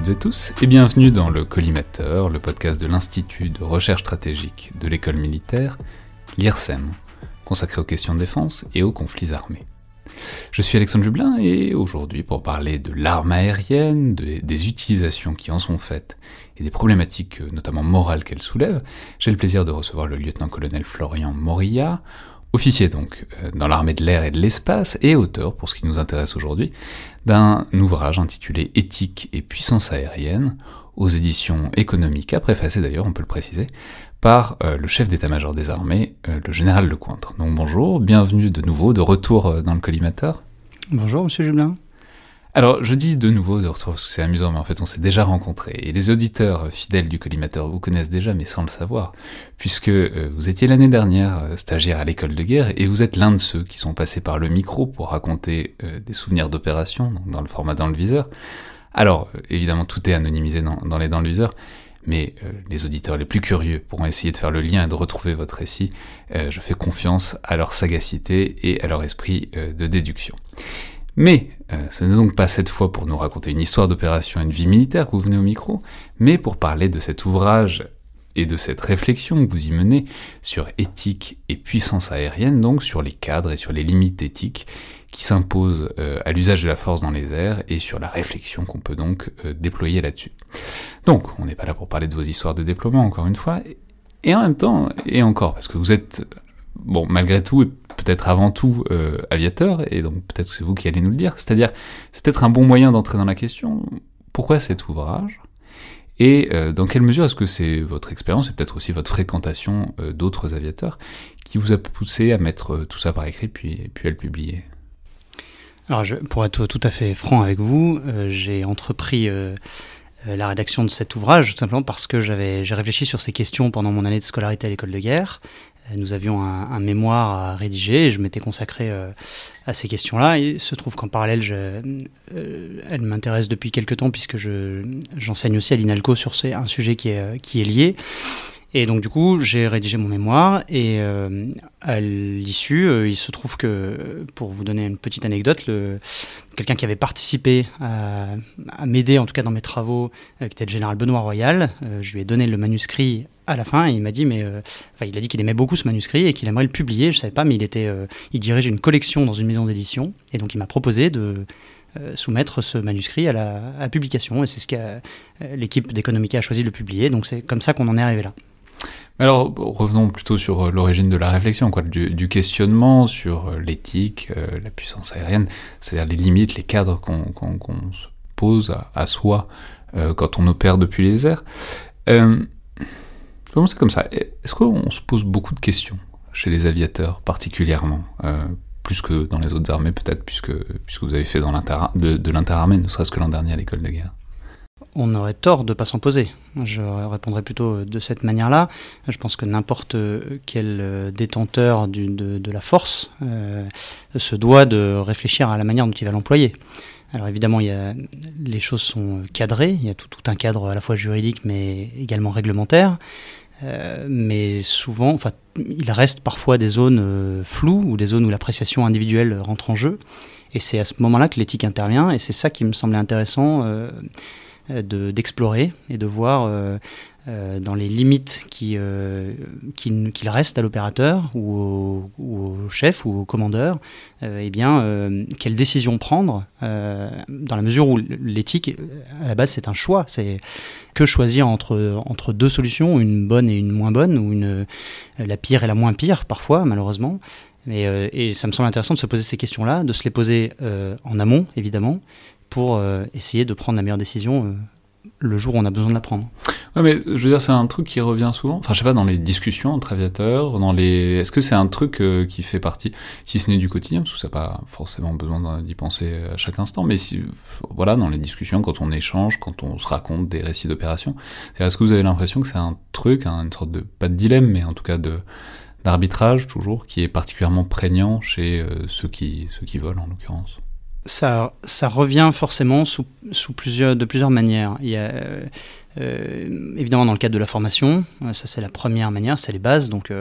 toutes et tous et bienvenue dans le Collimateur, le podcast de l'Institut de recherche stratégique de l'école militaire, l'IRSEM, consacré aux questions de défense et aux conflits armés. Je suis Alexandre Jublin et aujourd'hui pour parler de l'arme aérienne, des utilisations qui en sont faites et des problématiques euh, notamment morales qu'elle soulève, j'ai le plaisir de recevoir le lieutenant-colonel Florian Morilla, officier donc euh, dans l'armée de l'air et de l'espace et auteur, pour ce qui nous intéresse aujourd'hui, d'un ouvrage intitulé Éthique et puissance aérienne aux éditions économiques, préfacé d'ailleurs, on peut le préciser, par euh, le chef d'état-major des armées, euh, le général Lecointre. Donc bonjour, bienvenue de nouveau, de retour dans le collimateur. Bonjour Monsieur Jublin. Alors je dis de nouveau de retour parce que c'est amusant, mais en fait on s'est déjà rencontrés. Et les auditeurs fidèles du collimateur vous connaissent déjà, mais sans le savoir, puisque vous étiez l'année dernière stagiaire à l'école de guerre et vous êtes l'un de ceux qui sont passés par le micro pour raconter des souvenirs d'opération, dans le format dans le viseur. Alors évidemment tout est anonymisé dans, les dans le viseur, mais euh, les auditeurs les plus curieux pourront essayer de faire le lien et de retrouver votre récit. Euh, je fais confiance à leur sagacité et à leur esprit euh, de déduction. Mais ce n'est donc pas cette fois pour nous raconter une histoire d'opération et une vie militaire que vous venez au micro, mais pour parler de cet ouvrage et de cette réflexion que vous y menez sur éthique et puissance aérienne, donc sur les cadres et sur les limites éthiques qui s'imposent à l'usage de la force dans les airs et sur la réflexion qu'on peut donc déployer là-dessus. Donc, on n'est pas là pour parler de vos histoires de déploiement, encore une fois, et en même temps, et encore, parce que vous êtes, bon, malgré tout, peut-être avant tout euh, aviateur, et donc peut-être que c'est vous qui allez nous le dire, c'est-à-dire, c'est peut-être un bon moyen d'entrer dans la question, pourquoi cet ouvrage? Et euh, dans quelle mesure est-ce que c'est votre expérience et peut-être aussi votre fréquentation euh, d'autres aviateurs qui vous a poussé à mettre tout ça par écrit puis, puis à le publier? Alors je, pour être tout à fait franc avec vous, j'ai entrepris la rédaction de cet ouvrage, tout simplement parce que j'ai réfléchi sur ces questions pendant mon année de scolarité à l'école de guerre. Euh, nous avions un, mémoire à rédiger et je m'étais consacré euh, à ces questions-là. Il se trouve qu'en parallèle, je, elle m'intéresse depuis quelques temps puisque je, j'enseigne aussi à l'INALCO sur un sujet qui est, qui est lié. Et donc du coup, j'ai rédigé mon mémoire et euh, à l'issue, euh, il se trouve que, pour vous donner une petite anecdote, quelqu'un qui avait participé à, m'aider, en tout cas dans mes travaux, euh, qui était le général Benoît Royal, je lui ai donné le manuscrit à la fin il m'a dit, mais enfin, il a dit qu'il aimait beaucoup ce manuscrit et qu'il aimerait le publier. Je savais pas, mais il était, il dirige une collection dans une maison d'édition et donc il m'a proposé de soumettre ce manuscrit à la publication et c'est ce que l'équipe d'Economica a choisi de le publier. Donc c'est comme ça qu'on en est arrivé là. Alors, revenons plutôt sur euh, l'origine de la réflexion, du, questionnement sur euh, l'éthique, euh, la puissance aérienne, c'est-à-dire les limites, les cadres qu'on se pose à, soi quand on opère depuis les airs. Euh, commencer comme ça. Est-ce qu'on se pose beaucoup de questions chez les aviateurs particulièrement plus que dans les autres armées peut-être, puisque, puisque vous avez fait dans de, de l'interarmée, ne serait-ce que l'an dernier à l'école de guerre? On aurait tort de ne pas s'en poser. Je répondrai plutôt de cette manière-là. Je pense que n'importe quel détenteur de, la force euh, se doit de réfléchir à la manière dont il va l'employer. Alors évidemment, il les choses sont cadrées, il y a tout, un cadre à la fois juridique mais également réglementaire. Euh, mais souvent, enfin, il reste parfois des zones euh, floues ou des zones où l'appréciation individuelle rentre en jeu. Et c'est à ce moment-là que l'éthique intervient, et c'est ça qui me semblait intéressant euh, d'explorer et de voir euh, dans les limites qui, qu'il qui reste à l'opérateur ou au, chef ou au commandeur, eh bien, quelle décision prendre dans la mesure où l'éthique, à la base, c'est un choix. C'est que choisir entre, entre deux solutions, une bonne et une moins bonne, ou une, la pire et la moins pire, parfois, malheureusement. Euh, et ça me semble intéressant de se poser ces questions-là, de se les poser euh, en amont, évidemment, pour euh, essayer de prendre la meilleure décision le jour où on a besoin de la prendre. Ouais, mais je veux dire, c'est un truc qui revient souvent. Enfin, je sais pas, dans les discussions entre aviateurs, dans les. Est-ce que c'est un truc qui fait partie, si ce n'est du quotidien, parce que ça n'a pas forcément besoin d'y penser à chaque instant, mais si, voilà, dans les discussions, quand on échange, quand on se raconte des récits d'opération, est-ce que vous avez l'impression que c'est un truc, une sorte de pas de dilemme, mais en tout cas de d'arbitrage toujours qui est particulièrement prégnant chez euh, ceux, qui, ceux qui volent en l'occurrence? Ça, ça revient forcément sous, sous plusieurs, de plusieurs manières. Il y a, euh, évidemment dans le cadre de la formation, euh, ça c'est la première manière, c'est les bases. Donc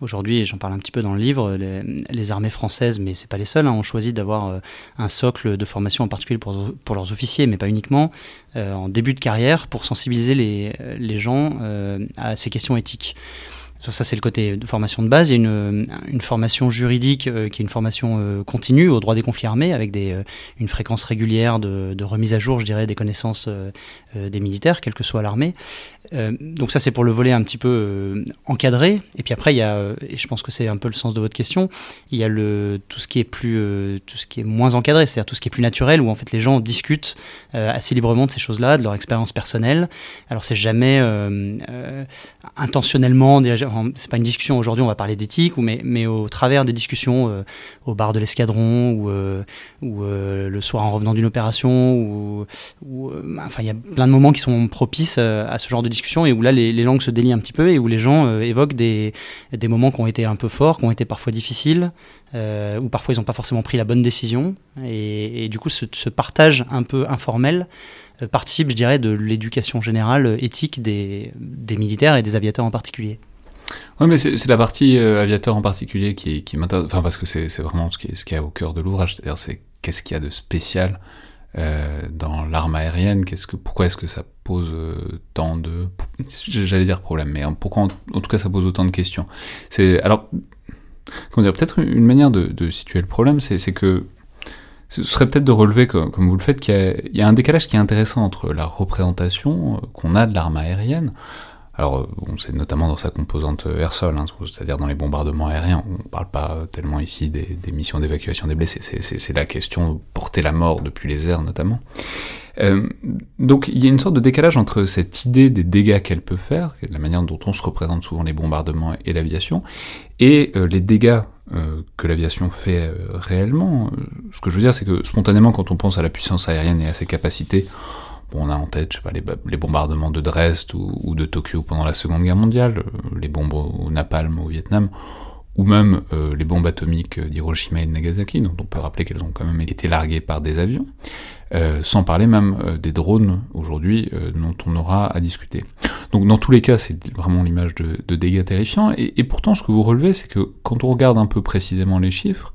aujourd'hui, j'en parle un petit peu dans le livre, les, armées françaises, mais c'est pas les seules, hein, ont choisi d'avoir un socle de formation en particulier pour, pour leurs officiers, mais pas uniquement, en début de carrière, pour sensibiliser les, les gens à ces questions éthiques. Ça, c'est le côté de formation de base. Il y a une, formation juridique euh, qui est une formation euh, continue au droit des conflits armés, avec des, euh, une fréquence régulière de, de, remise à jour, je dirais, des connaissances des militaires, quelle que soit l'armée. donc ça, c'est pour le volet un petit peu encadré. Et puis après, il y a, et je pense que c'est un peu le sens de votre question, il y a le, tout ce qui est plus, tout ce qui est moins encadré, c'est-à-dire tout ce qui est plus naturel, où en fait les gens discutent assez librement de ces choses-là, de leur expérience personnelle. Alors c'est jamais intentionnellement c'est pas une discussion aujourd'hui, on va parler d'éthique, mais, au travers des discussions euh, au bar de l'escadron ou, euh, euh, le soir en revenant d'une opération, ou, enfin il y a plein de moments qui sont propices à ce genre de discussion et où là les, langues se délient un petit peu et où les gens évoquent des, moments qui ont été un peu forts, qui ont été parfois difficiles, où parfois ils n'ont pas forcément pris la bonne décision et, du coup ce, partage un peu informel participe, je dirais, de l'éducation générale éthique des militaires et des aviateurs en particulier. Oui, mais c'est la partie euh, aviateur en particulier qui, m'intéresse, enfin parce que c'est vraiment ce qui, est, ce au cœur de l'ouvrage, c'est-à-dire c'est qu'est-ce qu'il y a de spécial euh, dans l'arme aérienne, qu'est-ce que, pourquoi est-ce que ça pose euh, tant de, j'allais dire problème, mais pourquoi en, tout cas ça pose autant de questions. Alors, peut-être une manière de, situer le problème, c'est que ce serait peut-être de relever, comme, vous le faites, qu'il y, a un décalage qui est intéressant entre la représentation qu'on a de l'arme aérienne, alors, c'est notamment dans sa composante air-sol, hein, c'est-à-dire dans les bombardements aériens. On ne parle pas tellement ici des, missions d'évacuation des blessés, c'est la question de porter la mort depuis les airs notamment. Euh, donc il y a une sorte de décalage entre cette idée des dégâts qu'elle peut faire, la manière dont on se représente souvent les bombardements et l'aviation, et euh, les dégâts euh, que l'aviation fait réellement. Ce que je veux dire, c'est que spontanément, quand on pense à la puissance aérienne et à ses capacités, on a en tête, les, bombardements de Dresde ou, de Tokyo pendant la Seconde Guerre mondiale, euh, les bombes au napalm au Vietnam, ou même euh, les bombes atomiques d'Hiroshima et de Nagasaki, dont on peut rappeler qu'elles ont quand même été larguées par des avions, euh, sans parler même des drones aujourd'hui dont on aura à discuter. Donc dans tous les cas, c'est vraiment l'image de, dégâts terrifiants, et, pourtant ce que vous relevez, c'est que quand on regarde un peu précisément les chiffres,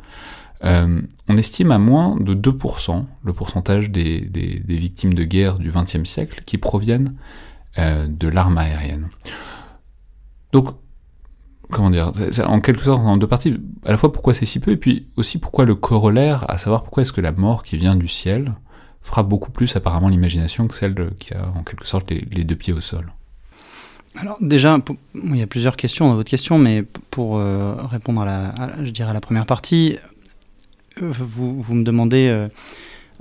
euh, on estime à moins de 2% le pourcentage des, victimes de guerre du XXe siècle qui proviennent euh, de l'arme aérienne. Donc, comment dire, en quelque sorte en deux parties, à la fois pourquoi c'est si peu, et puis aussi pourquoi le corollaire, à savoir pourquoi est-ce que la mort qui vient du ciel frappe beaucoup plus apparemment l'imagination que celle qui a en quelque sorte les, deux pieds au sol. Alors déjà, il y a plusieurs questions dans votre question, mais pour euh, répondre à la, je dirais à la première partie, vous, me demandez euh,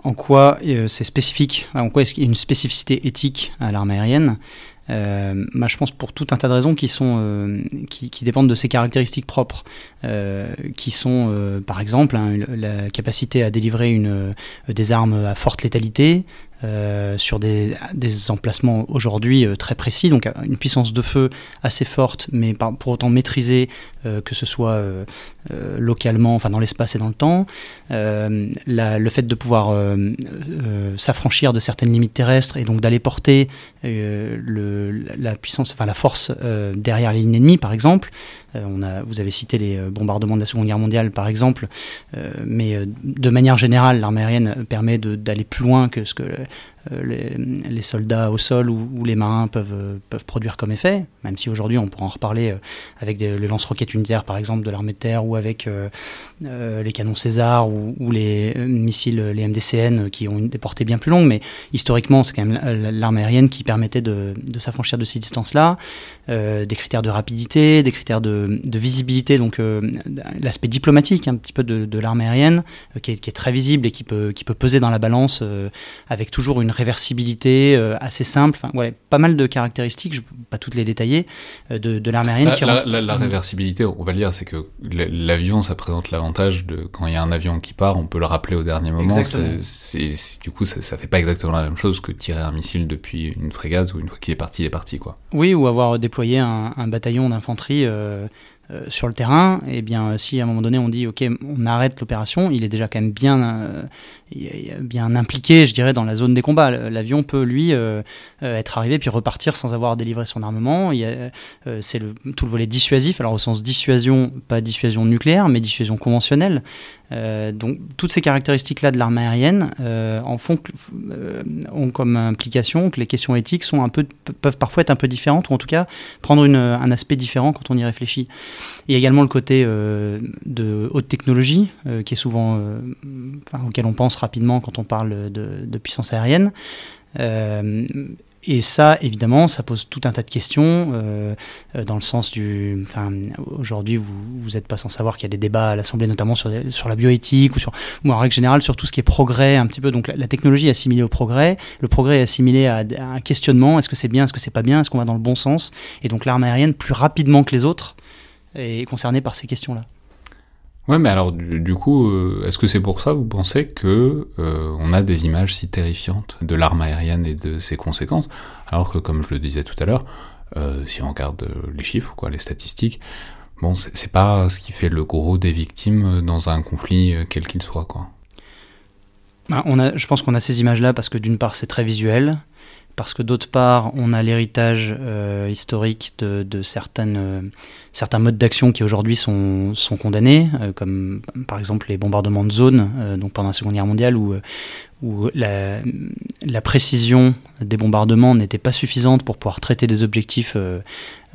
en quoi euh, c'est spécifique, en quoi est-ce qu'il y a une spécificité éthique à l'arme aérienne. Euh, je pense pour tout un tas de raisons qui, sont, qui, dépendent de ses caractéristiques propres, qui sont par exemple hein, la capacité à délivrer une, des armes à forte létalité, sur des, emplacements aujourd'hui très précis, donc une puissance de feu assez forte, mais pour autant maîtrisée, que ce soit localement, enfin dans l'espace et dans le temps. Le fait de pouvoir s'affranchir de certaines limites terrestres et donc d'aller porter la puissance, enfin la force derrière les lignes ennemies, par exemple. vous avez cité les bombardements de la Seconde Guerre mondiale, par exemple, mais de manière générale, l'armée aérienne permet d'aller plus loin que ce que les, soldats au sol ou, les marins peuvent, peuvent produire comme effet, même si aujourd'hui on pourra en reparler avec des, les lance-roquettes unitaires par exemple de l'armée de terre ou avec les canons César ou, les missiles, les MDCN qui ont des portées bien plus longues, mais historiquement c'est quand même l'arme aérienne qui permettait de, de s'affranchir de ces distances-là, des critères de rapidité, des critères de, de visibilité, donc l'aspect diplomatique un petit peu de, de l'arme aérienne, qui est, qui, est, très visible et qui peut, qui peut peser dans la balance avec toujours une réversibilité assez simple. Enfin, ouais, pas mal de caractéristiques, je ne vais pas toutes les détailler, de, de l'arme aérienne. La, qui la, la, réversibilité, on va le dire, c'est que l'avion, ça présente l'avantage de quand il y a un avion qui part, on peut le rappeler au dernier moment. C'est, du coup, ça, ça fait pas exactement la même chose que tirer un missile depuis une frégate où une fois qu'il est parti, il est parti, quoi. Oui, ou avoir déployé un, un bataillon d'infanterie. Euh, euh, sur le terrain, et eh bien si à un moment donné on dit ok on arrête l'opération, il est déjà quand même bien, euh, bien impliqué, je dirais, dans la zone des combats. L'avion peut lui être arrivé puis repartir sans avoir délivré son armement. C'est tout le volet dissuasif, alors au sens dissuasion, pas dissuasion nucléaire, mais dissuasion conventionnelle. Donc toutes ces caractéristiques-là de l'arme aérienne en font, ont comme implication que les questions éthiques sont un peu, peuvent parfois être un peu différentes, ou en tout cas prendre un aspect différent quand on y réfléchit. Il y a également le côté euh, de haute technologie, euh, qui est souvent, euh, auquel on pense rapidement quand on parle de, puissance aérienne. Et ça, évidemment, ça pose tout un tas de questions, dans le sens du... Enfin, aujourd'hui, vous n'êtes pas sans savoir qu'il y a des débats à l'Assemblée, notamment sur, sur la bioéthique, ou, sur, ou en règle générale sur tout ce qui est progrès, un petit peu. Donc la, technologie est assimilée au progrès, le progrès est assimilé à, à un questionnement, est-ce que c'est bien, est-ce que c'est pas bien, est-ce qu'on va dans le bon sens? Et donc l'arme aérienne, plus rapidement que les autres, est concerné par ces questions-là. Ouais, mais alors du, coup, euh, est-ce que c'est pour ça vous pensez que euh, on a des images si terrifiantes de l'arme aérienne et de ses conséquences, alors que comme je le disais tout à l'heure, euh, si on regarde les chiffres, quoi, les statistiques, bon, c'est pas ce qui fait le gros des victimes dans un conflit quel qu'il soit, quoi. Ben, on a, je pense qu'on a ces images-là parce que d'une part c'est très visuel, parce que d'autre part, on a l'héritage historique de, de certaines, certains modes d'action qui aujourd'hui sont, sont condamnés, euh, comme par exemple les bombardements de zone, donc pendant la Seconde Guerre mondiale, où, où la, la, précision des bombardements n'était pas suffisante pour pouvoir traiter des objectifs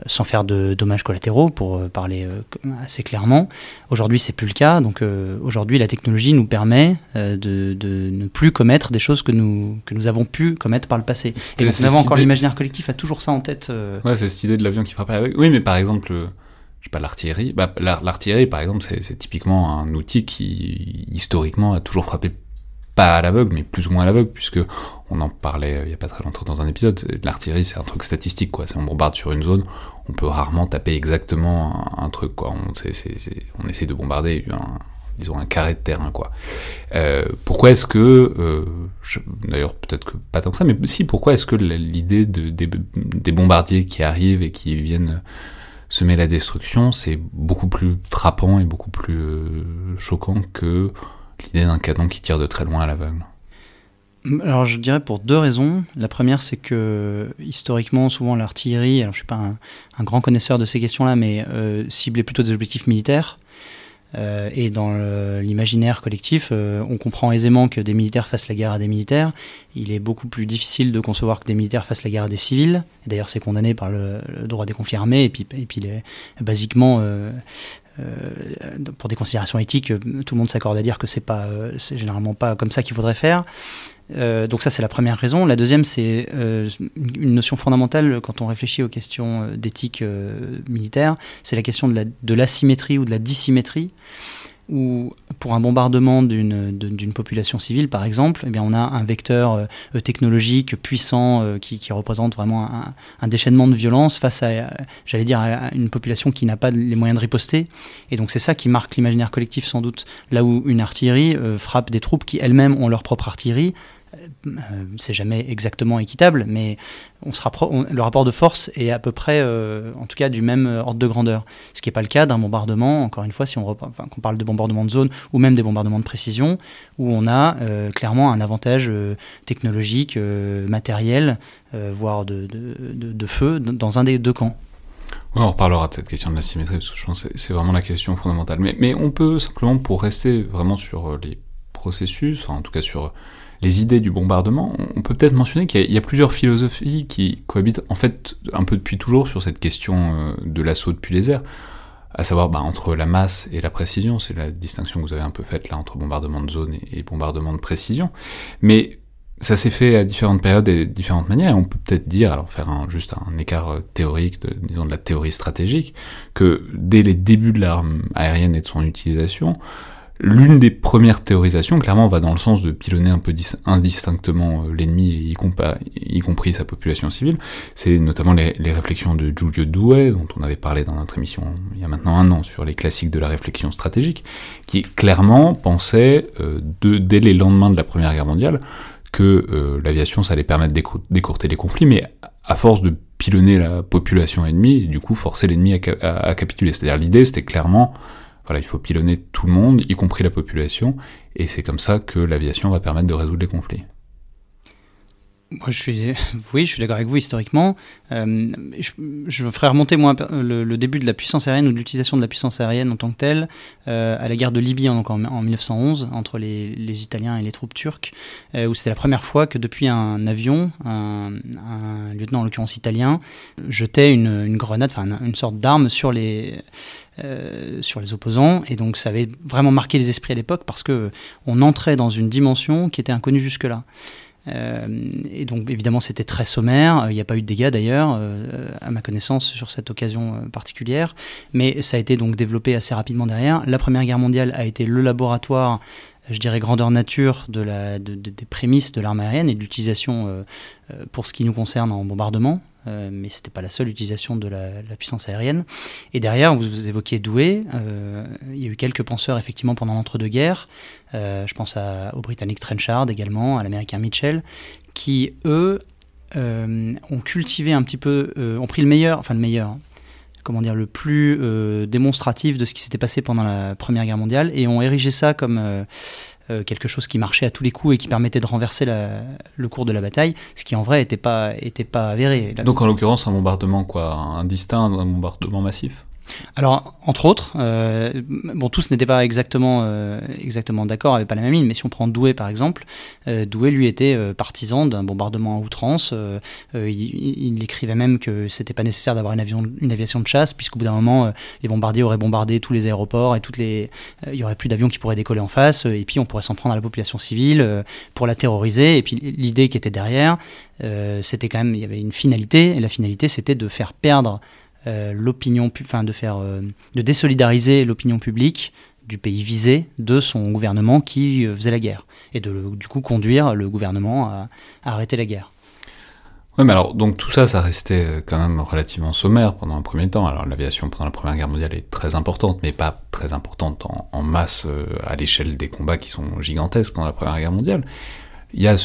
sans faire de dommages collatéraux, pour euh, parler euh, assez clairement. Aujourd'hui, c'est plus le cas. Donc euh, aujourd'hui, la technologie nous permet de, ne plus commettre des choses que nous, que nous avons pu commettre par le passé. Et donc, on encore l'imaginaire collectif a toujours ça en tête. Ouais, c'est cette idée de l'avion qui frappe avec. Oui, mais par exemple, je sais pas, l'artillerie. Bah, l'artillerie, par exemple, c'est typiquement un outil qui, historiquement, a toujours frappé pas à l'aveugle, mais plus ou moins à l'aveugle, puisque on en parlait euh, il y a pas très longtemps dans un épisode. L'artillerie, c'est un truc statistique, quoi. Si on bombarde sur une zone, on peut rarement taper exactement un, truc, quoi. On, on essaie de bombarder un, disons un carré de terrain, quoi. Euh, pourquoi est-ce que, euh, d'ailleurs peut-être que pas tant que ça, mais si, pourquoi est-ce que l'idée de, des, bombardiers qui arrivent et qui viennent semer la destruction, c'est beaucoup plus frappant et beaucoup plus choquant que l'idée d'un canon qui tire de très loin à l'aveugle alors je dirais pour deux raisons. La première c'est que historiquement souvent l'artillerie, alors je suis pas un, grand connaisseur de ces questions-là, mais euh, ciblait plutôt des objectifs militaires. Euh, et dans l'imaginaire collectif, euh, on comprend aisément que des militaires fassent la guerre à des militaires. Il est beaucoup plus difficile de concevoir que des militaires fassent la guerre à des civils. D'ailleurs, c'est condamné par le, droit des conflits armés. Et puis, et puis basiquement, euh, pour des considérations éthiques, tout le monde s'accorde à dire que c'est pas, généralement pas comme ça qu'il faudrait faire. Donc ça c'est la première raison. La deuxième c'est une notion fondamentale quand on réfléchit aux questions d'éthique militaire, c'est la question de l'asymétrie ou de la dissymétrie où pour un bombardement d'une population civile, par exemple, eh bien, on a un vecteur euh, technologique puissant euh, qui, représente vraiment un, déchaînement de violence face à, j'allais dire, à une population qui n'a pas les moyens de riposter. Et donc c'est ça qui marque l'imaginaire collectif sans doute. Là où une artillerie euh, frappe des troupes qui elles-mêmes ont leur propre artillerie, euh, c'est jamais exactement équitable, mais on se le rapport de force est à peu près, euh, en tout cas, du même ordre de grandeur. Ce qui n'est pas le cas d'un bombardement, encore une fois, si on, enfin, parle de bombardement de zone ou même des bombardements de précision, où on a euh, clairement un avantage technologique, matériel, voire de, de, feu dans un des deux camps. on reparlera de cette question de la symétrie, parce que je pense que c'est vraiment la question fondamentale. Mais, mais on peut simplement, pour rester vraiment sur les processus, en tout cas sur les idées du bombardement, on peut peut-être mentionner qu'il y, a plusieurs philosophies qui cohabitent en fait un peu depuis toujours sur cette question euh, de l'assaut depuis les airs, à savoir bah, entre la masse et la précision, c'est la distinction que vous avez un peu faite là entre bombardement de zone et, bombardement de précision, mais ça s'est fait à différentes périodes et de différentes manières, on peut peut-être dire, alors faire un, juste un écart euh, théorique, disons de la théorie stratégique, que dès les débuts de l'arme aérienne et de son utilisation, L'une des premières théorisations, clairement, va dans le sens de pilonner un peu indistinctement euh, l'ennemi, y, y, compris sa population civile. C'est notamment les, réflexions de Giulio Douai, dont on avait parlé dans notre émission il y a maintenant un an sur les classiques de la réflexion stratégique, qui clairement pensait, euh, dès les lendemains de la Première Guerre mondiale, que euh, l'aviation, ça allait permettre d'écourter les conflits, mais à force de pilonner la population ennemie, du coup forcer l'ennemi à capituler. C'est-à-dire l'idée, c'était clairement voilà, il faut pilonner tout le monde, y compris la population, et c'est comme ça que l'aviation va permettre de résoudre les conflits. Moi, je suis, oui, je suis d'accord avec vous historiquement. Euh, je, je, ferai remonter moi le, début de la puissance aérienne ou de l'utilisation de la puissance aérienne en tant que telle euh, à la guerre de Libye en, en, 1911 entre les, Italiens et les troupes turques, euh, où c'était la première fois que depuis un avion, un, lieutenant en l'occurrence italien, jetait une grenade, enfin une, sorte d'arme sur les euh, sur les opposants et donc ça avait vraiment marqué les esprits à l'époque parce que on entrait dans une dimension qui était inconnue jusque-là. Euh, et donc évidemment c'était très sommaire, il n'y a pas eu de dégâts d'ailleurs, euh, à ma connaissance, sur cette occasion particulière, mais ça a été donc développé assez rapidement derrière. La Première Guerre mondiale a été le laboratoire je dirais, grandeur nature de la, des prémices de l'arme aérienne et de l'utilisation euh, euh, pour ce qui nous concerne en bombardement, euh, mais ce n'était pas la seule utilisation de la, puissance aérienne. Et derrière, vous, vous évoquiez Douai, il y a eu quelques penseurs effectivement pendant l'entre-deux-guerres, je pense à, au Britannique Trenchard également, à l'Américain Mitchell, qui eux ont cultivé un petit peu, ont pris le meilleur, enfin le meilleur, comment dire, le plus euh, démonstratif de ce qui s'était passé pendant la Première Guerre mondiale. Et ont érigé ça comme euh, euh, quelque chose qui marchait à tous les coups et qui permettait de renverser le cours de la bataille, ce qui en vrai n'était pas, était pas avéré. Donc en l'occurrence un bombardement quoi, indistinct, un bombardement massif alors, entre autres, euh, bon, tous n'étaient pas exactement, euh, exactement d'accord, avec pas la même mais si on prend Douai par exemple, euh, Douai lui était partisan d'un bombardement à outrance. Il, écrivait même que c'était pas nécessaire d'avoir une, aviation de chasse, puisqu'au bout d'un moment, les bombardiers auraient bombardé tous les aéroports et toutes les, il y aurait plus d'avions qui pourraient décoller en face, et puis on pourrait s'en prendre à la population civile pour la terroriser. Et puis l'idée qui était derrière, c'était quand même, il y avait une finalité, et la finalité c'était de faire perdre euh, l'opinion, enfin de faire, euh, de désolidariser l'opinion publique du pays visé de son gouvernement qui euh, faisait la guerre et de du coup conduire le gouvernement à, arrêter la guerre. Oui, mais alors, donc tout ça, ça restait quand même relativement sommaire pendant un premier temps. Alors, l'aviation pendant la Première Guerre mondiale est très importante, mais pas très importante en, en masse à l'échelle des combats qui sont gigantesques pendant la Première Guerre mondiale. Il y a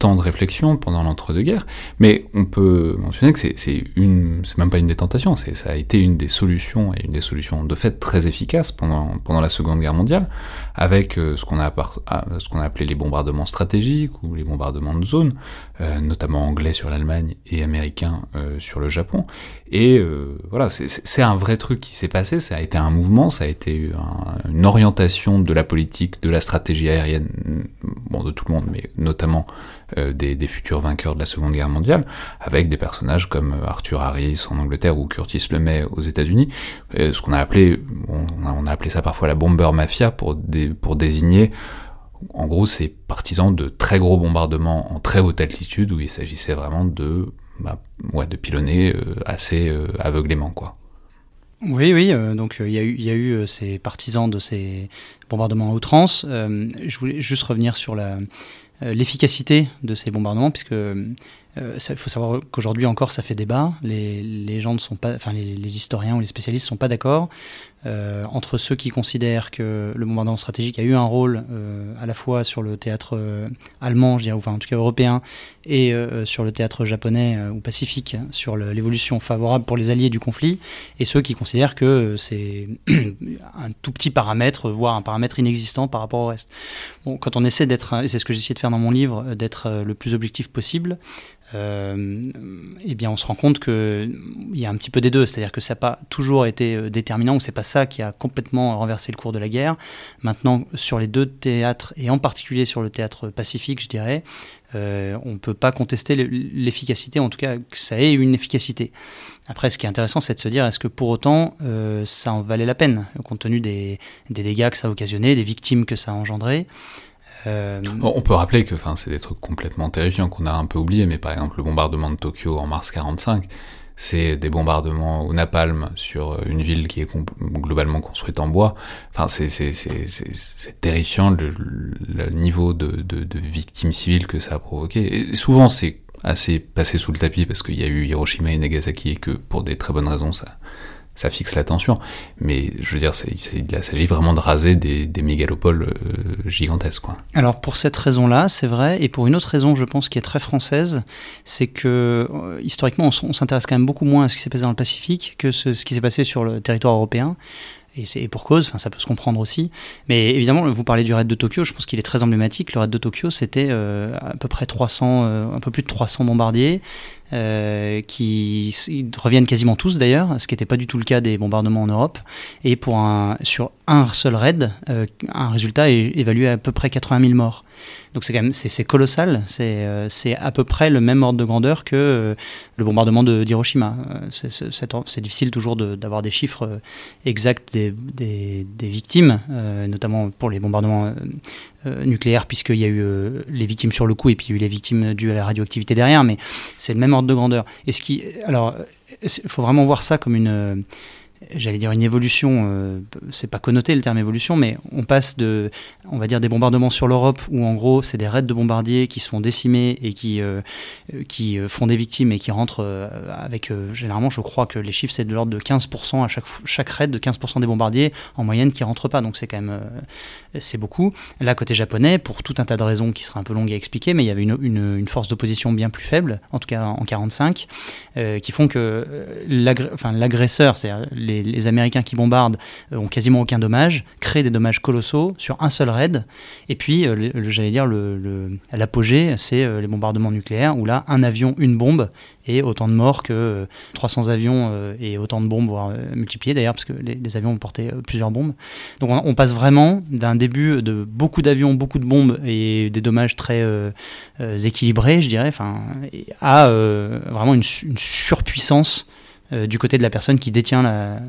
ce de réflexion pendant l'entre-deux-guerres, mais on peut mentionner que c'est une, c'est même pas une des tentations, c'est ça a été une des solutions et une des solutions de fait très efficaces pendant pendant la Seconde Guerre mondiale, avec euh, ce qu'on a ah, ce qu'on a appelé les bombardements stratégiques ou les bombardements de zone, euh, notamment anglais sur l'Allemagne et américains euh, sur le Japon. Et voilà, c'est un vrai truc qui s'est passé, ça a été un mouvement, ça a été une orientation de la politique, de la stratégie aérienne, bon de tout le monde, mais notamment euh, des, futurs vainqueurs de la Seconde Guerre mondiale, avec des personnages comme euh, Arthur Harris en Angleterre ou Curtis LeMay aux États-Unis, euh, ce qu'on a appelé, on a, appelé ça parfois la bomber mafia pour, désigner en gros ces partisans de très gros bombardements en très haute altitude où il s'agissait vraiment de, bah, ouais, de pilonner assez aveuglément quoi. Oui, oui, donc il y, a eu ces partisans de ces bombardements à outrance. je voulais juste revenir sur la, l'efficacité de ces bombardements, puisque euh, il faut savoir qu'aujourd'hui encore ça fait débat. Les, les gens ne sont pas, enfin les, les, historiens ou les spécialistes ne sont pas d'accord. Euh, entre ceux qui considèrent que le bombardement stratégique a eu un rôle euh, à la fois sur le théâtre euh, allemand, je dirais, enfin en tout cas européen, et sur le théâtre japonais ou pacifique, sur l'évolution favorable pour les alliés du conflit, et ceux qui considèrent que c'est un tout petit paramètre, voire un paramètre inexistant par rapport au reste. Bon, quand on essaie d'être, et c'est ce que j'essaie de faire dans mon livre, d'être le plus objectif possible, eh bien on se rend compte qu'il y a un petit peu des deux, c'est-à-dire que ça n'a pas toujours été déterminant, ou c'est pas ça qui a complètement renversé le cours de la guerre. Maintenant, sur les deux théâtres, et en particulier sur le théâtre pacifique, je dirais, euh, on ne peut pas contester l'efficacité, en tout cas que ça ait une efficacité. Après, ce qui est intéressant, c'est de se dire, est-ce que pour autant, euh, ça en valait la peine, compte tenu des, dégâts que ça a occasionné, des victimes que ça a engendré euh, On peut rappeler que c'est des trucs complètement terrifiants qu'on a un peu oubliés, mais par exemple le bombardement de Tokyo en mars 45, c'est des bombardements au napalm sur une ville qui est globalement construite en bois. Enfin, c'est terrifiant le, niveau de, de, victimes civiles que ça a provoqué. Et souvent, c'est assez passé sous le tapis parce qu'il y a eu Hiroshima et Nagasaki et que pour des très bonnes raisons, ça, ça fixe l'attention. Mais je veux dire, il s'agit vraiment de raser des, mégalopoles euh, gigantesques. Quoi. Alors pour cette raison-là, c'est vrai, et pour une autre raison, je pense, qui est très française, c'est que euh, historiquement, on, s'intéresse quand même beaucoup moins à ce qui s'est passé dans le Pacifique que ce, ce qui s'est passé sur le territoire européen et c'est pour cause, enfin ça peut se comprendre aussi. Mais évidemment, vous parlez du raid de Tokyo, je pense qu'il est très emblématique. Le raid de Tokyo, c'était euh, à peu près 300, un peu plus de 300 bombardiers, euh, qui reviennent quasiment tous d'ailleurs, ce qui n'était pas du tout le cas des bombardements en Europe. Et pour un, sur un seul raid, euh, un résultat est évalué à, peu près 80 000 morts. Donc c'est quand même c'est colossal, euh, c'est à peu près le même ordre de grandeur que le bombardement d'Hiroshima. C'est difficile toujours d'avoir des chiffres exacts des, des, des victimes, notamment pour les bombardements euh, nucléaire, puisqu'il y a eu euh, les victimes sur le coup et puis il y a eu les victimes dues à la radioactivité derrière, mais c'est le même ordre de grandeur. Et ce qui, alors, il faut vraiment voir ça comme une j'allais dire une évolution, euh, c'est pas connoté le terme évolution, mais on passe de, on va dire des bombardements sur l'Europe où en gros c'est des raids de bombardiers qui sont décimés et qui, euh, qui euh, font des victimes et qui rentrent avec, généralement je crois que les chiffres c'est de l'ordre de 15% à chaque, chaque raid, de 15% des bombardiers en moyenne qui rentrent pas, donc c'est quand même, c'est beaucoup. Là côté japonais, pour tout un tas de raisons qui seraient un peu longues à expliquer, mais il y avait une, une, force d'opposition bien plus faible, en tout cas en 45, qui font que l'agresseur, c'est-à-dire les Américains qui bombardent euh, ont quasiment aucun dommage, créent des dommages colossaux sur un seul raid. Et puis, euh, j'allais dire, l'apogée, c'est euh, les bombardements nucléaires, où là, un avion, une bombe, et autant de morts que 300 avions et autant de bombes, voire multipliés d'ailleurs, parce que les, avions ont porté plusieurs bombes. Donc on, passe vraiment d'un début de beaucoup d'avions, beaucoup de bombes et des dommages très équilibrés, je dirais, à vraiment une surpuissance euh, du côté de la personne qui détient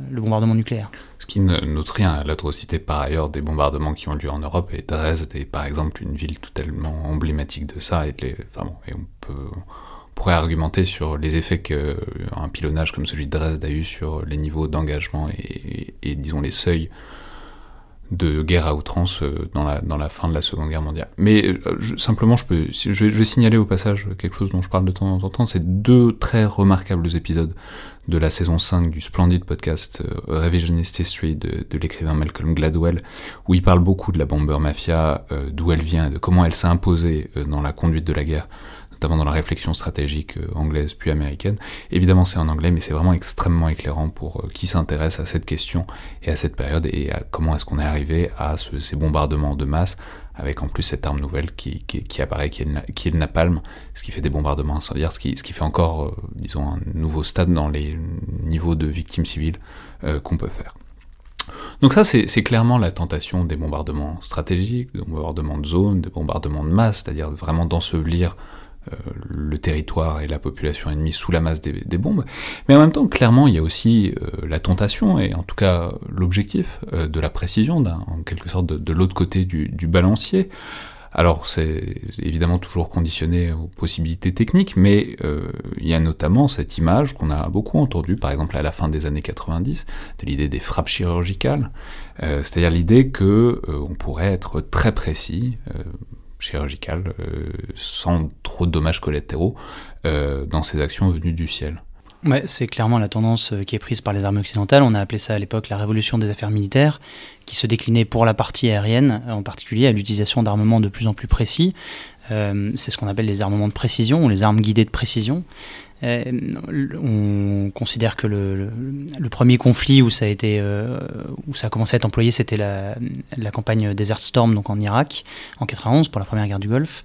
le bombardement nucléaire. Ce qui note rien à l'atrocité par ailleurs des bombardements qui ont lieu en Europe, et Dresde est par exemple une ville totalement emblématique de ça, et, enfin et on, peut, pourrait argumenter sur les effets qu'un pilonnage comme celui de Dresde a eu sur les niveaux d'engagement et, disons les seuils de guerre à outrance euh, dans la, dans la fin de la Seconde Guerre mondiale. Mais euh, simplement, je, peux, je, vais, signaler au passage quelque chose dont je parle de temps en temps, c'est deux très remarquables épisodes de la saison 5 du splendide podcast euh, Revisionist History de, de l'écrivain Malcolm Gladwell, où il parle beaucoup de la bomber mafia, d'où elle vient de comment elle s'est imposée dans la conduite de la guerre notamment dans la réflexion stratégique euh, anglaise puis américaine. Évidemment, c'est en anglais, mais c'est vraiment extrêmement éclairant pour euh, qui s'intéresse à cette question et à cette période et à comment est-ce qu'on est arrivé à ces bombardements de masse avec en plus cette arme nouvelle qui, apparaît, qui est, le, napalm, ce qui fait des bombardements incendiaires, ce qui, ce qui fait encore, euh, disons, un nouveau stade dans les niveaux de victimes civiles qu'on peut faire. Donc ça, c'est clairement la tentation des bombardements stratégiques, des bombardements de zone, des bombardements de masse, c'est-à-dire vraiment d'ensevelir le territoire et la population ennemie sous la masse des, bombes, mais en même temps, clairement, il y a aussi euh, la tentation, et en tout cas l'objectif euh, de la précision, en quelque sorte de, l'autre côté du, balancier. Alors c'est évidemment toujours conditionné aux possibilités techniques, mais il y a notamment cette image qu'on a beaucoup entendue, par exemple à la fin des années 90, de l'idée des frappes chirurgicales, c'est-à-dire l'idée que on pourrait être très précis, chirurgicale, euh, sans trop de dommages collatéraux, euh, dans ces actions venues du ciel. Ouais, c'est clairement la tendance euh, qui est prise par les armées occidentales. On a appelé ça à l'époque la révolution des affaires militaires, qui se déclinait pour la partie aérienne, en particulier à l'utilisation d'armements de plus en plus précis. c'est ce qu'on appelle les armements de précision ou les armes guidées de précision. Euh, on considère que le, premier conflit où ça a été euh, où ça a commencé à être employé, c'était la, campagne Desert Storm donc en Irak en 91 pour la première guerre du Golfe.